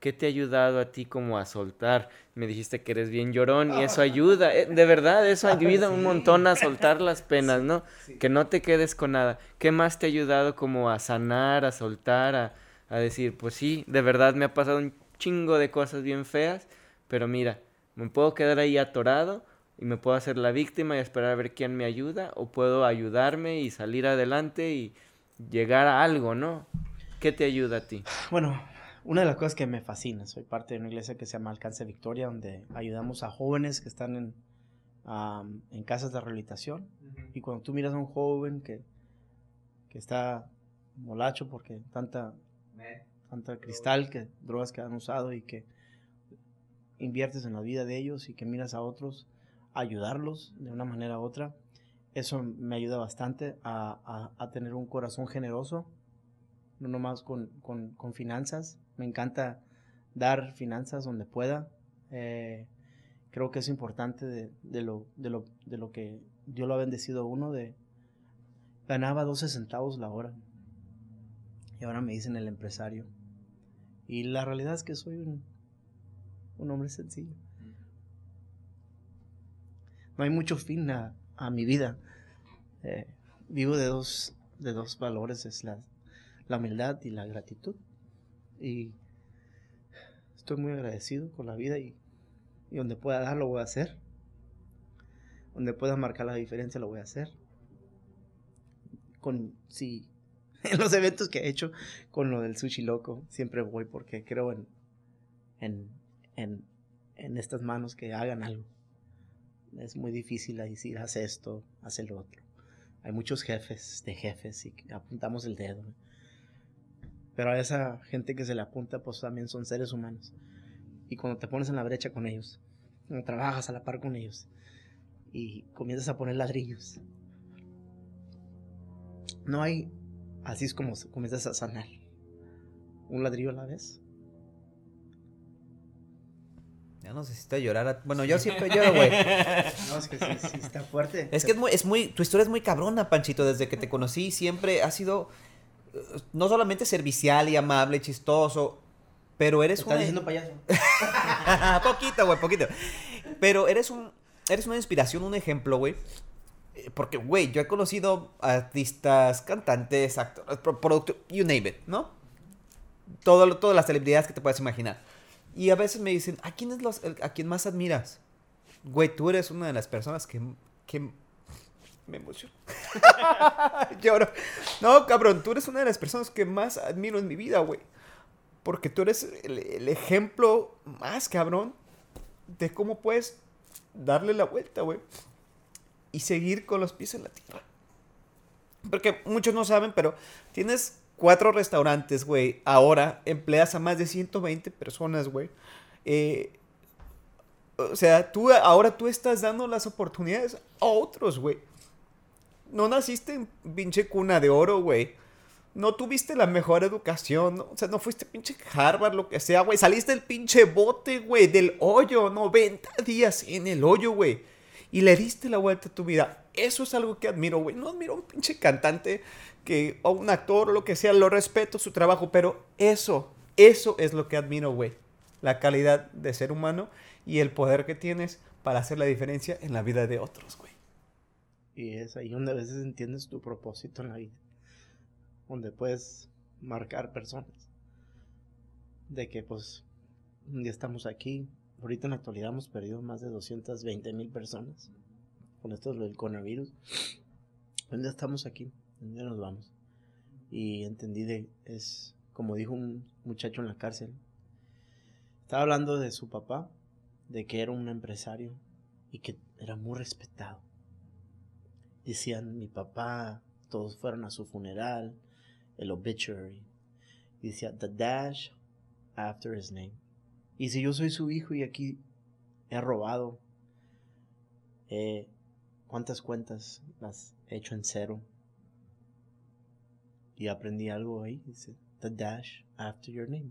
¿Qué te ha ayudado a ti como a soltar? Me dijiste que eres bien llorón y eso ayuda, eh, de verdad, eso ayuda un montón a soltar las penas, ¿no? Que no te quedes con nada. ¿Qué más te ha ayudado como a sanar, a soltar, a, a decir, pues sí, de verdad me ha pasado un chingo de cosas bien feas, pero mira, me puedo quedar ahí atorado y me puedo hacer la víctima y esperar a ver quién me ayuda o puedo ayudarme y salir adelante y llegar a algo, ¿no? ¿Qué te ayuda a ti?
Bueno, una de las cosas que me fascina, soy parte de una iglesia que se llama Alcance Victoria, donde ayudamos a jóvenes que están en, en casas de rehabilitación. Y cuando tú miras a un joven que, que está molacho porque tanta, tanta cristal, que drogas que han usado y que inviertes en la vida de ellos y que miras a otros, ayudarlos de una manera u otra, eso me ayuda bastante a, a, tener un corazón generoso, no nomás con, con, con finanzas, me encanta dar finanzas donde pueda. Eh, creo que es importante de, de, lo, de, lo, de lo que Dios lo ha bendecido uno. De, ganaba 12 centavos la hora. Y ahora me dicen el empresario. Y la realidad es que soy un, un hombre sencillo. No hay mucho fin a, a mi vida. Eh, vivo de dos, de dos valores, es la, la humildad y la gratitud. Y estoy muy agradecido con la vida y, donde pueda dar lo voy a hacer. Donde pueda marcar la diferencia lo voy a hacer. Con sí, en los eventos que he hecho con lo del sushi loco, siempre voy porque creo en, en, en, en estas manos que hagan algo. Es muy difícil decir, haz esto, haz el otro. Hay muchos jefes de jefes y apuntamos el dedo. Pero a esa gente que se le apunta, pues también son seres humanos. Y cuando te pones en la brecha con ellos, cuando trabajas a la par con ellos y comienzas a poner ladrillos, no hay, así es como comienzas a sanar. Un ladrillo a la vez.
Ya no necesito llorar. Bueno, yo siempre lloro, güey.
No, es que sí, sí, está fuerte.
Es que es muy, es muy, tu historia es muy cabrona, Panchito. Desde que te conocí siempre ha sido no solamente servicial y amable, chistoso, pero eres
¿Estás diciendo payaso?
poquito, güey, poquito. Pero eres un eres una inspiración, un ejemplo, güey. Porque, güey, yo he conocido artistas, cantantes, actores, productores, you name it, ¿no? Todo, todas las celebridades que te puedas imaginar. Y a veces me dicen, ¿a quién, es los, a quién más admiras? Güey, tú eres una de las personas que, que me emociono. Lloro. No, cabrón, tú eres una de las personas que más admiro en mi vida, güey. Porque tú eres el, ejemplo más, cabrón, de cómo puedes darle la vuelta, güey. Y seguir con los pies en la tierra. Porque muchos no saben, pero tienes cuatro restaurantes, güey. Ahora empleas a más de 120 personas, güey. Eh, o sea, tú ahora tú estás dando las oportunidades a otros, güey. No naciste en pinche cuna de oro, güey. no tuviste la mejor educación, o sea, no fuiste pinche Harvard, lo que sea, güey. Saliste del pinche bote, güey, del hoyo, 90 días en el hoyo, güey. Y le diste la vuelta a tu vida. Eso es algo que admiro, güey. No admiro a un pinche cantante que, o un actor o lo que sea, lo respeto su trabajo, pero eso, eso es lo que admiro, güey. La calidad de ser humano y el poder que tienes para hacer la diferencia en la vida de otros, güey.
Y es ahí donde a veces entiendes tu propósito en la vida donde puedes marcar personas. De que pues ya estamos aquí. Ahorita en la actualidad hemos perdido más de 220 mil personas con esto del coronavirus. Ya estamos aquí, ya nos vamos. Y entendí de, es como dijo un muchacho en la cárcel. Estaba hablando de su papá, de que era un empresario y que era muy respetado. Decían, mi papá, todos fueron a su funeral, el obituary. Y decía, the dash after his name. Y si yo soy su hijo y aquí he robado, eh, ¿cuántas cuentas las he hecho en cero? Y aprendí algo ahí, dice, the dash after your name.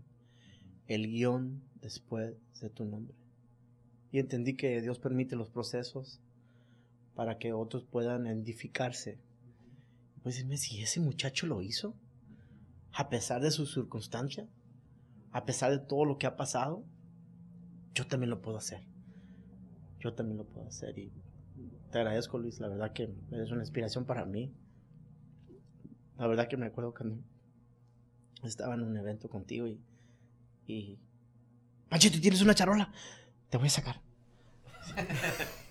El guion después de tu nombre. Y entendí que Dios permite los procesos para que otros puedan edificarse. Pues dime si ese muchacho lo hizo a pesar de su circunstancia, a pesar de todo lo que ha pasado, yo también lo puedo hacer. Yo también lo puedo hacer. Y te agradezco, Luis. La verdad que eres una inspiración para mí. La verdad que me acuerdo cuando estaba en un evento contigo y. y tienes una charola. Te voy a sacar.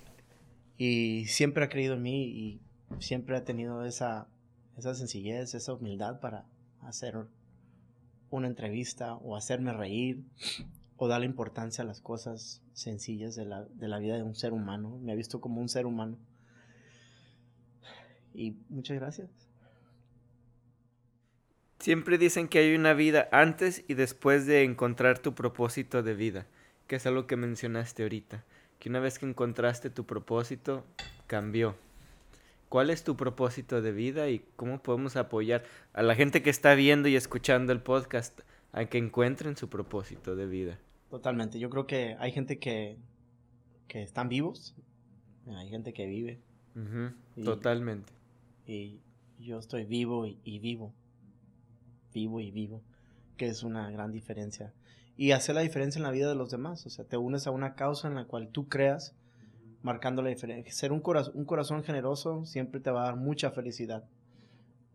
y siempre ha creído en mí y siempre ha tenido esa, esa sencillez, esa humildad para, hacer una entrevista o hacerme reír o darle importancia a las cosas sencillas de la, de la vida de un ser humano. Me ha visto como un ser humano. Y muchas gracias.
Siempre dicen que hay una vida antes y después de encontrar tu propósito de vida, que es algo que mencionaste ahorita, que una vez que encontraste tu propósito, cambió. ¿Cuál es tu propósito de vida y cómo podemos apoyar a la gente que está viendo y escuchando el podcast a que encuentren su propósito de vida?
Totalmente. Yo creo que hay gente que, que están vivos, hay gente que vive.
Totalmente.
Y yo estoy vivo y, y, vivo. Vivo y vivo. Que es una gran diferencia. Y hacer la diferencia en la vida de los demás. O sea, te unes a una causa en la cual tú creas marcando la diferencia. Ser un, corazón, un corazón generoso siempre te va a dar mucha felicidad.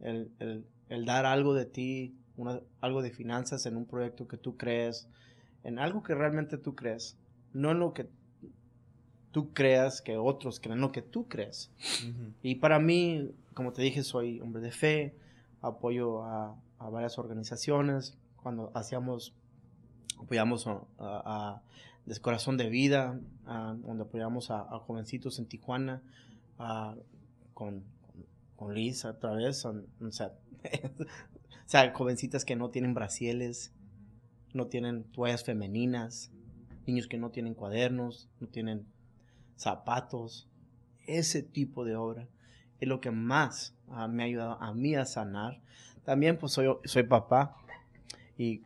El, dar algo de ti, algo de finanzas en un proyecto que tú crees, en algo que realmente tú crees, no en lo que tú creas, que otros creen lo que tú crees. Y para mí, como te dije, soy hombre de fe, apoyo a, varias organizaciones. Cuando hacíamos, apoyamos a de Corazón de Vida, donde apoyamos a, jovencitos en Tijuana, con, con, Liz otra vez, o, sea, jovencitas que no tienen brasieles, no tienen toallas femeninas, niños que no tienen cuadernos, no tienen zapatos, ese tipo de obra es lo que más me ha ayudado a mí a sanar. También pues soy, soy papá y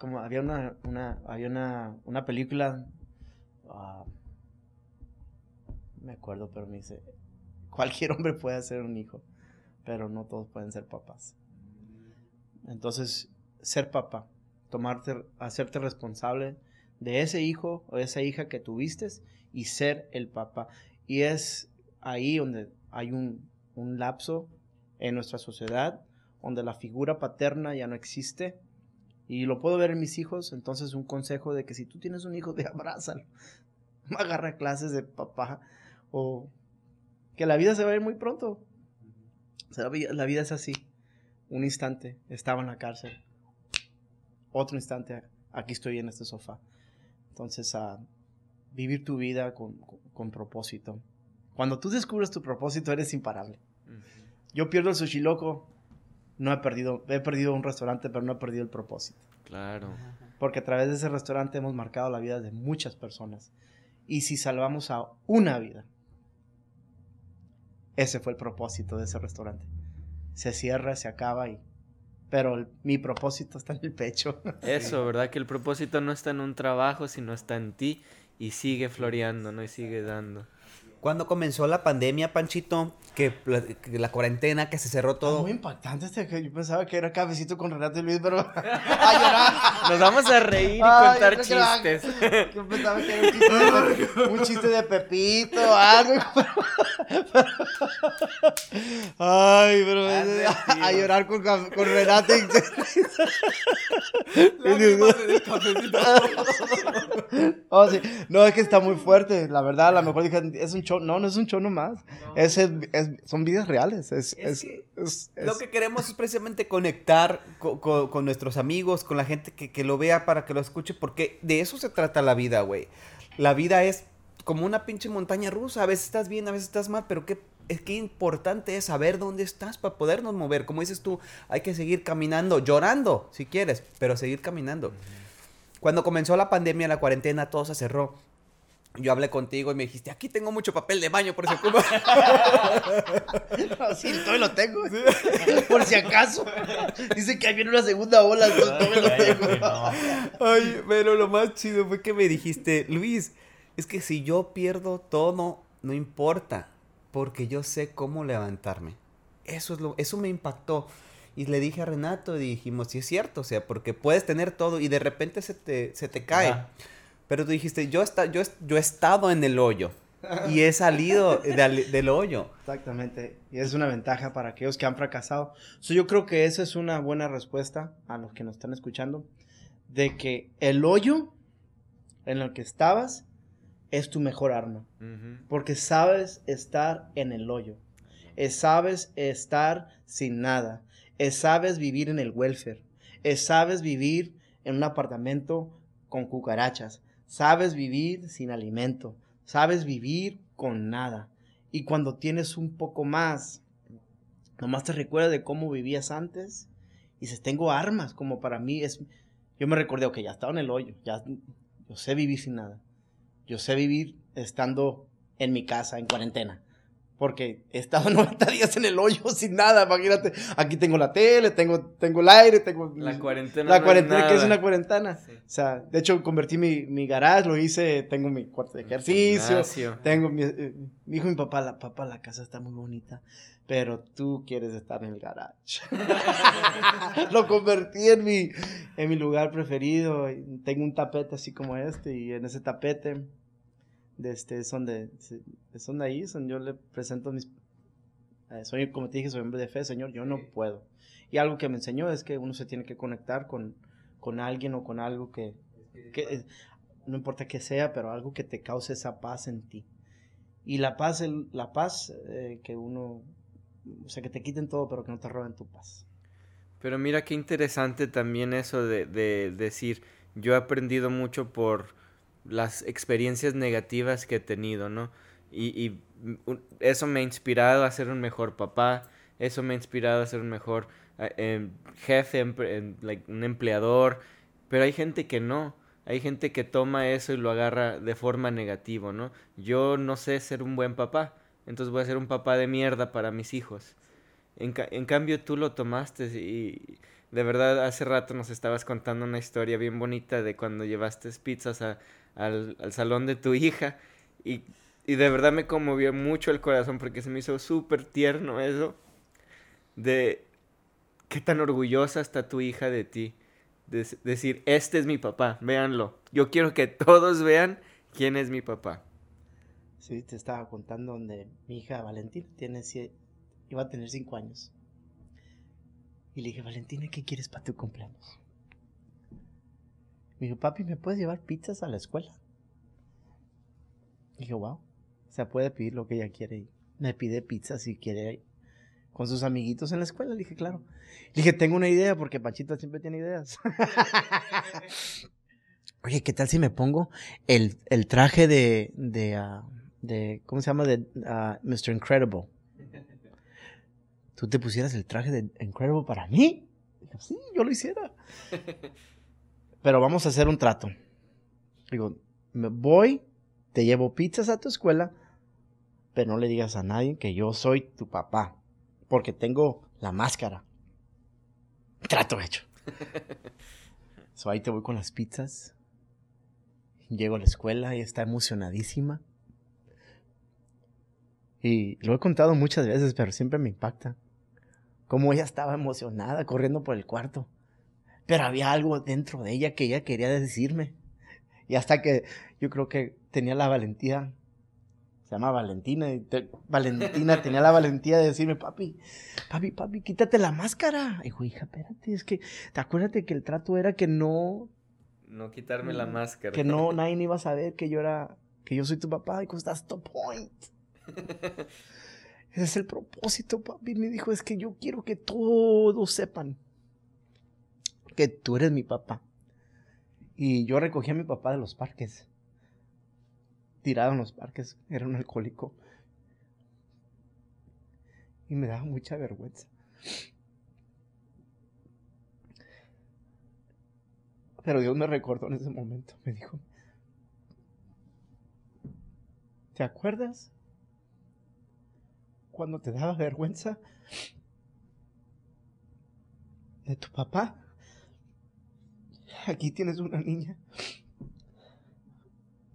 como había una, una había una, una película, uh, me acuerdo, pero me dice, cualquier hombre puede ser un hijo, pero no todos pueden ser papás. Entonces, ser papá, tomarte, hacerte responsable de ese hijo o esa hija que tuviste y ser el papá. Y es ahí donde hay un, un lapso en nuestra sociedad donde la figura paterna ya no existe y lo puedo ver en mis hijos, entonces un consejo de que si tú tienes un hijo, te abrázalo. Agarra clases de papá o que la vida se va a ir muy pronto. la vida es así. Un instante estaba en la cárcel. Otro instante aquí estoy en este sofá. Entonces, a vivir tu vida con, propósito. Cuando tú descubres tu propósito, eres imparable. Yo pierdo el sushi loco no he perdido, he perdido un restaurante, pero no he perdido el propósito.
Claro.
Porque a través de ese restaurante hemos marcado la vida de muchas personas. Y si salvamos a una vida, ese fue el propósito de ese restaurante. Se cierra, se acaba y pero el- mi propósito está en el pecho.
Eso, ¿verdad? Que el propósito no está en un trabajo, sino está en ti y sigue floreando, ¿no? Y sigue dando.
Cuando comenzó la pandemia, Panchito, que, la cuarentena, que se cerró todo.
Muy impactante este que yo pensaba que era cafecito con Renato y Luis, pero a llorar.
Nos vamos a reír y
Ay,
contar
yo creo que era-
chistes.
Yo pensaba que era un chiste de, un chiste de Pepito, algo. Ay, pero
Has
a, llorar con, con Renato y Oh, sí. No, es que está muy fuerte, la verdad. A lo mejor dije, es un show. No, no es un show nomás. Es, es- es- son vidas reales. Es, es,
que
es-
Lo que queremos es precisamente conectar co- co- con, nuestros amigos, con la gente que, que lo vea para que lo escuche, porque de eso se trata la vida, güey. La vida es como una pinche montaña rusa. A veces estás bien, a veces estás mal, pero qué, es que importante es saber dónde estás para podernos mover. Como dices tú, hay que seguir caminando, llorando si quieres, pero seguir caminando. Cuando comenzó la pandemia, la cuarentena, todo se cerró. Yo hablé contigo y me dijiste, aquí tengo mucho papel de baño por si ocupa.
No, sí, todavía lo tengo. Por si acaso. Dice que ahí viene una segunda ola. todavía lo tengo.
Ay, pero lo más chido fue que me dijiste, Luis, es que si yo pierdo todo, no importa, porque yo sé cómo levantarme. Eso es lo, eso me impactó. Y le dije a Renato y dijimos, sí es cierto, o sea, porque puedes tener todo y de repente se te, se te cae.
Ajá.
Pero tú dijiste, yo, está, yo, es- yo he estado en el hoyo y he salido del, del hoyo.
Exactamente. Y es una ventaja para aquellos que han fracasado. So, yo creo que esa es una buena respuesta a los que nos están escuchando. De que el hoyo en el que estabas es tu mejor arma. Porque sabes estar en el hoyo. Es sabes estar sin nada. Es sabes vivir en el welfare. Es sabes vivir en un apartamento con cucarachas. Sabes vivir sin alimento. Sabes vivir con nada. Y cuando tienes un poco más, nomás te recuerdas de cómo vivías antes. Y dices, tengo armas, como para mí es... Yo me recordé, ok, ya estaba en el hoyo. Ya, yo sé vivir sin nada. Yo sé vivir estando en mi casa, en cuarentena. Porque he estado 90 días en el hoyo sin nada, imagínate. Aquí tengo la tele, tengo, tengo el aire, tengo...
La cuarentena.
La
no
cuarentena, que es una cuarentena.
Sí.
O sea, de hecho, convertí mi, mi garage, lo hice, tengo mi cuarto de ejercicio, tengo mi, eh, y mi papá, la, papá, la casa está muy bonita, pero tú quieres estar en el garage. lo convertí en mi, en mi lugar preferido. Tengo un tapete así como este, y en ese tapete, de este, son de, son de ahí, son, yo le presento mis, eh, soy, como te dije, soy hombre de fe, Señor, yo no puedo. Y algo que me enseñó es que uno se tiene que conectar con, con alguien o con algo que, que, eh, no importa que sea, pero algo que te cause esa paz en ti. Y la paz, el- la paz eh, que uno, o sea, que te quiten todo, pero que no te roben tu paz.
Pero mira qué interesante también eso de, de decir, yo he aprendido mucho por las experiencias negativas que he tenido, ¿no? Y, y eso me ha inspirado a ser un mejor papá, eso me ha inspirado a ser un mejor eh, em, jefe, em, un empleador, pero hay gente que no, hay gente que toma eso y lo agarra de forma negativa, ¿no? Yo no sé ser un buen papá, entonces voy a ser un papá de mierda para mis hijos. En, en cambio tú lo tomaste y de verdad hace rato nos estabas contando una historia bien bonita de cuando llevaste pizzas a- al, al salón de tu hija y, y de verdad me conmovió mucho el corazón porque se me hizo súper tierno eso de qué tan orgullosa está tu hija de ti. De decir, este es mi papá, véanlo. Yo quiero que todos vean quién es mi papá.
Sí, te estaba contando donde mi hija Valentina tiene, sie- iba a tener cinco años. Y le dije, Valentina, ¿qué quieres para tu cumpleaños? Me dijo, papi, ¿me puedes llevar pizzas a la escuela? Dije, wow. O sea, puede pedir lo que ella quiere. Me pide pizza si quiere con sus amiguitos en la escuela. Le dije, claro. Le dije, tengo una idea porque Panchita siempre tiene ideas. Oye, ¿qué tal si me pongo el, el traje de, de, ah, de, ¿cómo se llama? De ah, Mr. Incredible. ¿Tú te pusieras el traje de Incredible para mí? Sí, yo lo hiciera. Pero vamos a hacer un trato. Digo, me voy, te llevo pizzas a tu escuela, pero no le digas a nadie que yo soy tu papá, porque tengo la máscara. trato hecho. so ahí te voy con las pizzas. Llego a la escuela y está emocionadísima. Y lo he contado muchas veces, pero siempre me impacta. Como ella estaba emocionada corriendo por el cuarto. Pero había algo dentro de ella que ella quería decirme. Y hasta que yo creo que tenía la valentía. Se llama Valentina. Y Valentina tenía la valentía de decirme, papi, papi, papi, quítate la máscara. Y dijo, hija, espérate, es que, te acuérdate que el trato era que no.
No quitarme la máscara.
Que no, nadie iba a saber que yo era, que yo soy tu papá. Y that's the point. Ese es el propósito, papi. Me dijo, es que yo quiero que todos sepan que tú eres mi papá. Y yo recogí a mi papá de los parques. Tirado en los parques. Era un alcohólico. Y me daba mucha vergüenza. Pero Dios me recordó en ese momento. Me dijo, ¿te acuerdas cuando te daba vergüenza de tu papá. Aquí tienes una niña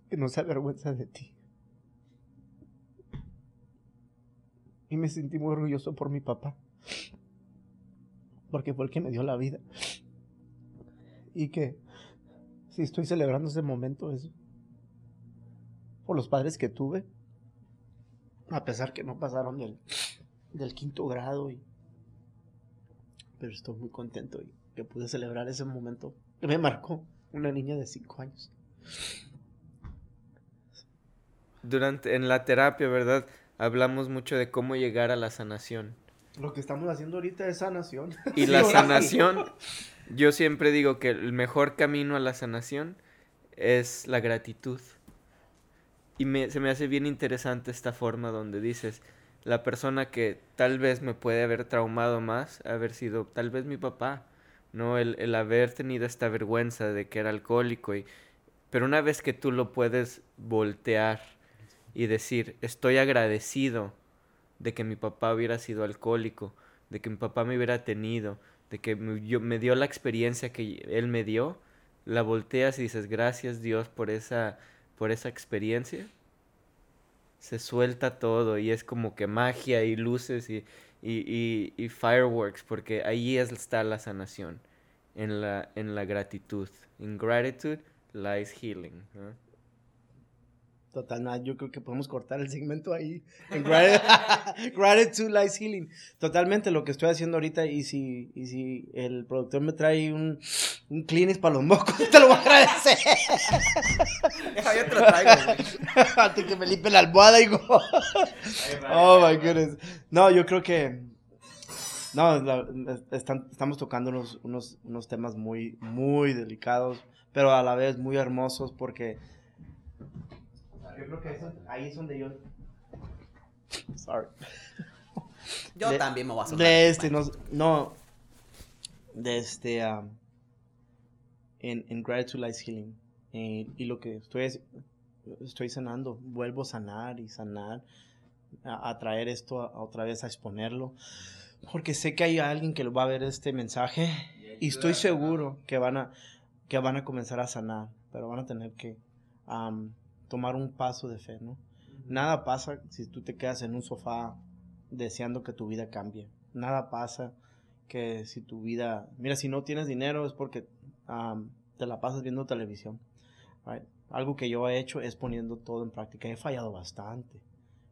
que no se avergüenza de ti. Y me sentí muy orgulloso por mi papá. Porque fue el que me dio la vida. Y que si estoy celebrando ese momento es por los padres que tuve a pesar que no pasaron del, quinto grado. Pero estoy muy contento y que pude celebrar ese momento me marcó una niña de cinco años.
Durante, en la terapia, ¿verdad? Hablamos mucho de cómo llegar a la sanación.
Lo que estamos haciendo ahorita es sanación.
Y la sanación, yo siempre digo que el mejor camino a la sanación es la gratitud. Y me, se me hace bien interesante esta forma donde dices, la persona que tal vez me puede haber traumado más, haber sido tal vez mi papá, ¿no? El, el haber tenido esta vergüenza de que era alcohólico. Y, pero una vez que tú lo puedes voltear y decir, estoy agradecido de que mi papá hubiera sido alcohólico, de que mi papá me hubiera tenido, de que me, yo, me dio la experiencia que él me dio, la volteas y dices, gracias Dios por esa por esa experiencia, se suelta todo y es como que magia y luces y, y, y, fireworks, porque ahí está la sanación, en la, en la gratitud. In gratitude lies healing.
Total, yo creo que podemos cortar el segmento ahí. Gratitude lies healing. Totalmente lo que estoy haciendo ahorita. Y si, y si el productor me trae un, un para los mocos, te lo voy a agradecer. yo te lo traigo, Antes que me limpie la almohada, digo. oh my goodness. No, yo creo que. No, estamos tocando unos, unos, unos temas muy, muy delicados, pero a la vez muy hermosos porque yo creo que ahí es donde yo. Sorry.
Yo también me voy a
hacer. De este, no, no. De este. Um, en, en Gratitude Lies Healing. Eh, y lo que estoy, estoy sanando, vuelvo a sanar y sanar. A, traer esto otra vez a exponerlo. Porque sé que hay alguien que va a ver este mensaje. Y estoy seguro que van a, que van a comenzar a sanar. Pero van a tener que. Um, tomar un paso de fe, ¿no? Nada pasa si tú te quedas en un sofá deseando que tu vida cambie. Nada pasa que si tu vida, mira, si no tienes dinero es porque te la pasas viendo televisión. Algo que yo he hecho es poniendo todo en práctica. He fallado bastante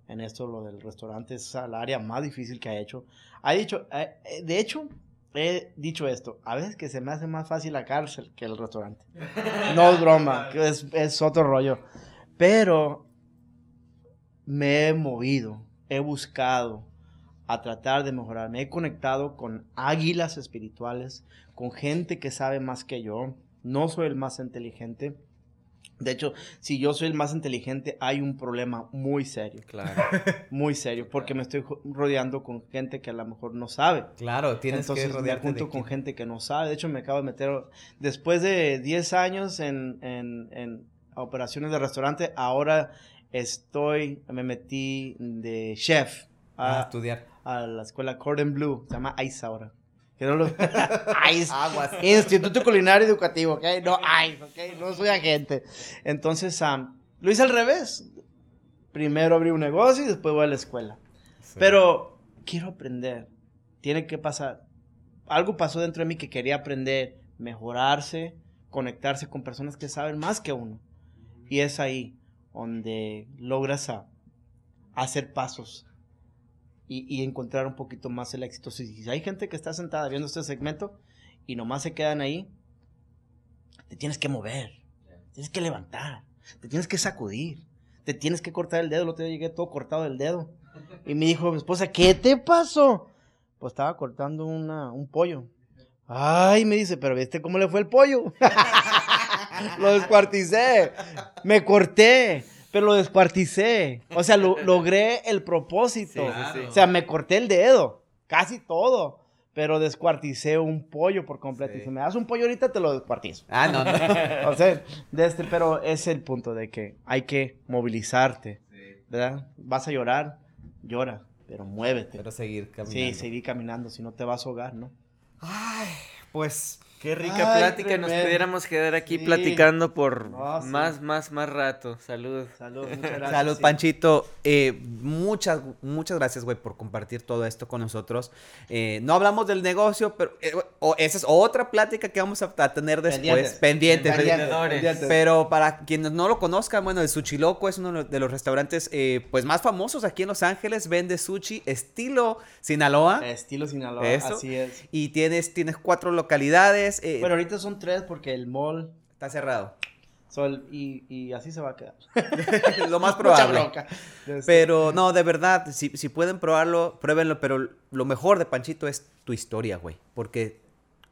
en esto, lo del restaurante es el área más difícil que he hecho. Ha dicho, eh, eh, de hecho, he dicho esto, a veces que se me hace más fácil la cárcel que el restaurante. No es broma, es, es otro rollo. Pero me he movido, he buscado a tratar de mejorar. Me he conectado con águilas espirituales, con gente que sabe más que yo. No soy el más inteligente. De hecho, si yo soy el más inteligente, hay un problema muy serio.
Claro.
Muy serio, porque me estoy rodeando con gente que a lo mejor no sabe.
Claro, tienes que rodearte
junto con gente que no sabe. De hecho, me acabo de meter, después de 10 años en, en operaciones de restaurante. Ahora estoy, me metí de chef
a, estudiar
a la escuela Cordon Blue, se llama ICE ahora. Que no lo... Ay,
Aguas.
Instituto Culinario Educativo, ¿ok? No, ay, ok, no soy agente. Entonces, am, lo hice al revés. Primero abrí un negocio y después voy a la escuela. Pero quiero aprender. Tiene que pasar. Algo pasó dentro de mí que quería aprender, mejorarse, conectarse con personas que saben más que uno. Y es ahí donde logras a- hacer pasos y, encontrar un poquito más el éxito. Si, si hay gente que está sentada viendo este segmento y nomás se quedan ahí, te tienes que mover, tienes que levantar, te tienes que sacudir, te tienes que cortar el dedo. El otro día llegué todo cortado del dedo. Y me dijo mi esposa, ¿qué te pasó? Pues estaba cortando una, un pollo. Ay, me dice, pero ¿viste cómo le fue el pollo? lo descuarticé. Me corté, pero lo descuarticé. O sea, lo- logré el propósito.
Sí, sí, sí.
O sea, me corté el dedo, casi todo. Pero descuarticé un pollo por completo. Y si me das un pollo ahorita, te lo descuartizo.
Ah, no, no.
O sea, de este, pero es el punto de que hay que movilizarte, ¿verdad? Vas a llorar, llora, pero muévete.
Pero seguir caminando.
sí, seguir caminando, si no te vas a ahogar, ¿no?
Ay, pues
Qué rica
Ay,
plática, nos
tremendo.
pudiéramos quedar aquí
Sí.
platicando por
No, sí.
más, más, más rato. Salud.
Salud, muchas gracias.
Salud. Panchito. Eh, muchas, muchas gracias, güey, por compartir todo esto con nosotros. Eh, no hablamos del negocio, pero eh, esa es otra plática que vamos a, a tener después.
Pendientes.
Pendientes.
Pendientes,
vendedores.
pendientes.
Pero para quienes no lo conozcan, bueno, el Sushi Loco es uno de los restaurantes eh, pues más famosos aquí en Los Ángeles. Vende sushi estilo Sinaloa.
Estilo Sinaloa,
Eso.
así es.
Y tienes, tienes cuatro localidades. Eh,
Bueno, ahorita son tres porque el mall,
está cerrado.
sol, y, y así se va a quedar.
lo más
Mucha
probable.
bronca. Este,
Pero no, de verdad, si, si pueden probarlo, pruébenlo. Pero lo mejor de Panchito es tu historia, güey. Porque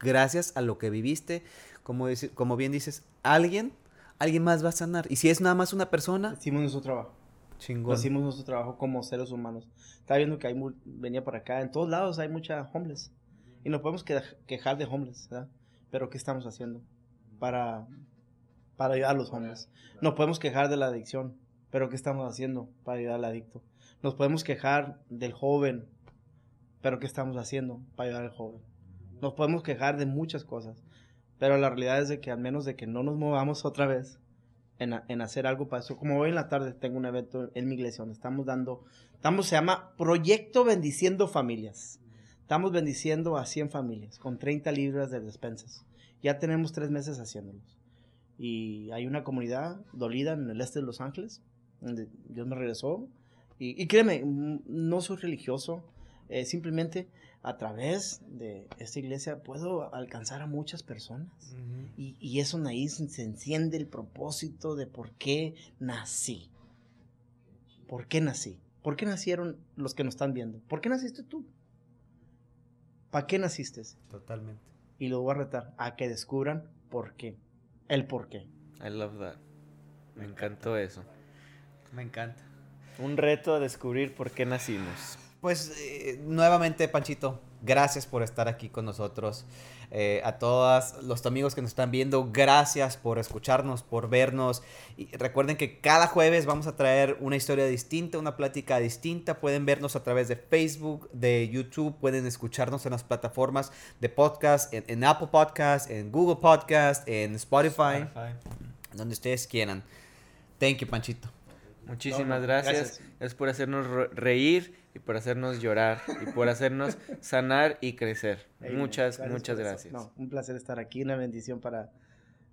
gracias a lo que viviste, como, dice- como bien dices, alguien, alguien más va a sanar. Y si es nada más una persona,
Hicimos nuestro trabajo.
chingón.
Hicimos nuestro trabajo como seres humanos. Estaba viendo que hay venía para acá, en todos lados hay mucha homeless. Y nos podemos que- quejar de homeless, ¿verdad? Pero ¿qué estamos haciendo para, para ayudar a los homeless? Nos podemos quejar de la adicción, pero ¿qué estamos haciendo para ayudar al adicto? Nos podemos quejar del joven, pero ¿qué estamos haciendo para ayudar al joven? Nos podemos quejar de muchas cosas, pero la realidad es de que al menos de que no nos movamos otra vez en, en hacer algo para eso. Como hoy en la tarde tengo un evento en mi iglesia donde estamos dando, estamos, se llama Proyecto Bendiciendo Familias. Estamos bendiciendo a 100 familias con 30 libras de despensas. Ya tenemos tres meses haciéndolos. Y hay una comunidad dolida en el este de Los Ángeles, donde Dios me regresó. Y, y créeme, no soy religioso, eh, simplemente a través de esta iglesia puedo alcanzar a muchas personas. Y, y eso ahí se, se enciende el propósito de por qué nací. ¿Por qué nací? ¿Por qué nacieron los que nos están viendo? ¿Por qué naciste tú? ¿Para qué naciste?
Totalmente.
Y lo voy a retar a que descubran por qué. El por qué.
I love that. Me encantó eso.
Me encanta.
Un reto a descubrir por qué nacimos.
Pues eh, nuevamente, Panchito, gracias por estar aquí con nosotros. Eh, a todos los amigos que nos están viendo, gracias por escucharnos, por vernos. Y recuerden que cada jueves vamos a traer una historia distinta, una plática distinta. Pueden vernos a través de Facebook, de YouTube, pueden escucharnos en las plataformas de podcast, en, en Apple Podcast, en Google Podcast, en Spotify, donde ustedes quieran. Thank you, Panchito.
Muchísimas
No, no,
gracias.
gracias.
Es por hacernos re- reír y por hacernos llorar y por hacernos sanar y crecer.
Ey,
muchas,
gracias
muchas gracias.
No, un placer estar aquí, una bendición para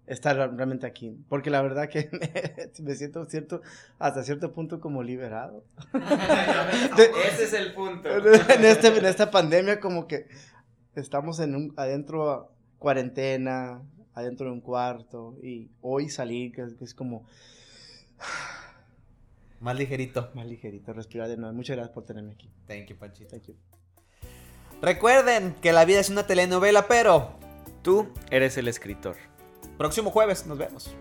estar realmente aquí. Porque la verdad que me siento cierto, hasta cierto punto como liberado.
Ese es el punto.
en, este, en esta pandemia como que estamos en un, adentro cuarentena, adentro de un cuarto y hoy salí que es, que es como
Más ligerito.
más ligerito, respirar de nuevo. Muchas gracias por tenerme aquí.
Thank you, Panchito.
Thank you.
Recuerden que la vida es una telenovela, pero
Tú eres el escritor.
próximo jueves nos vemos.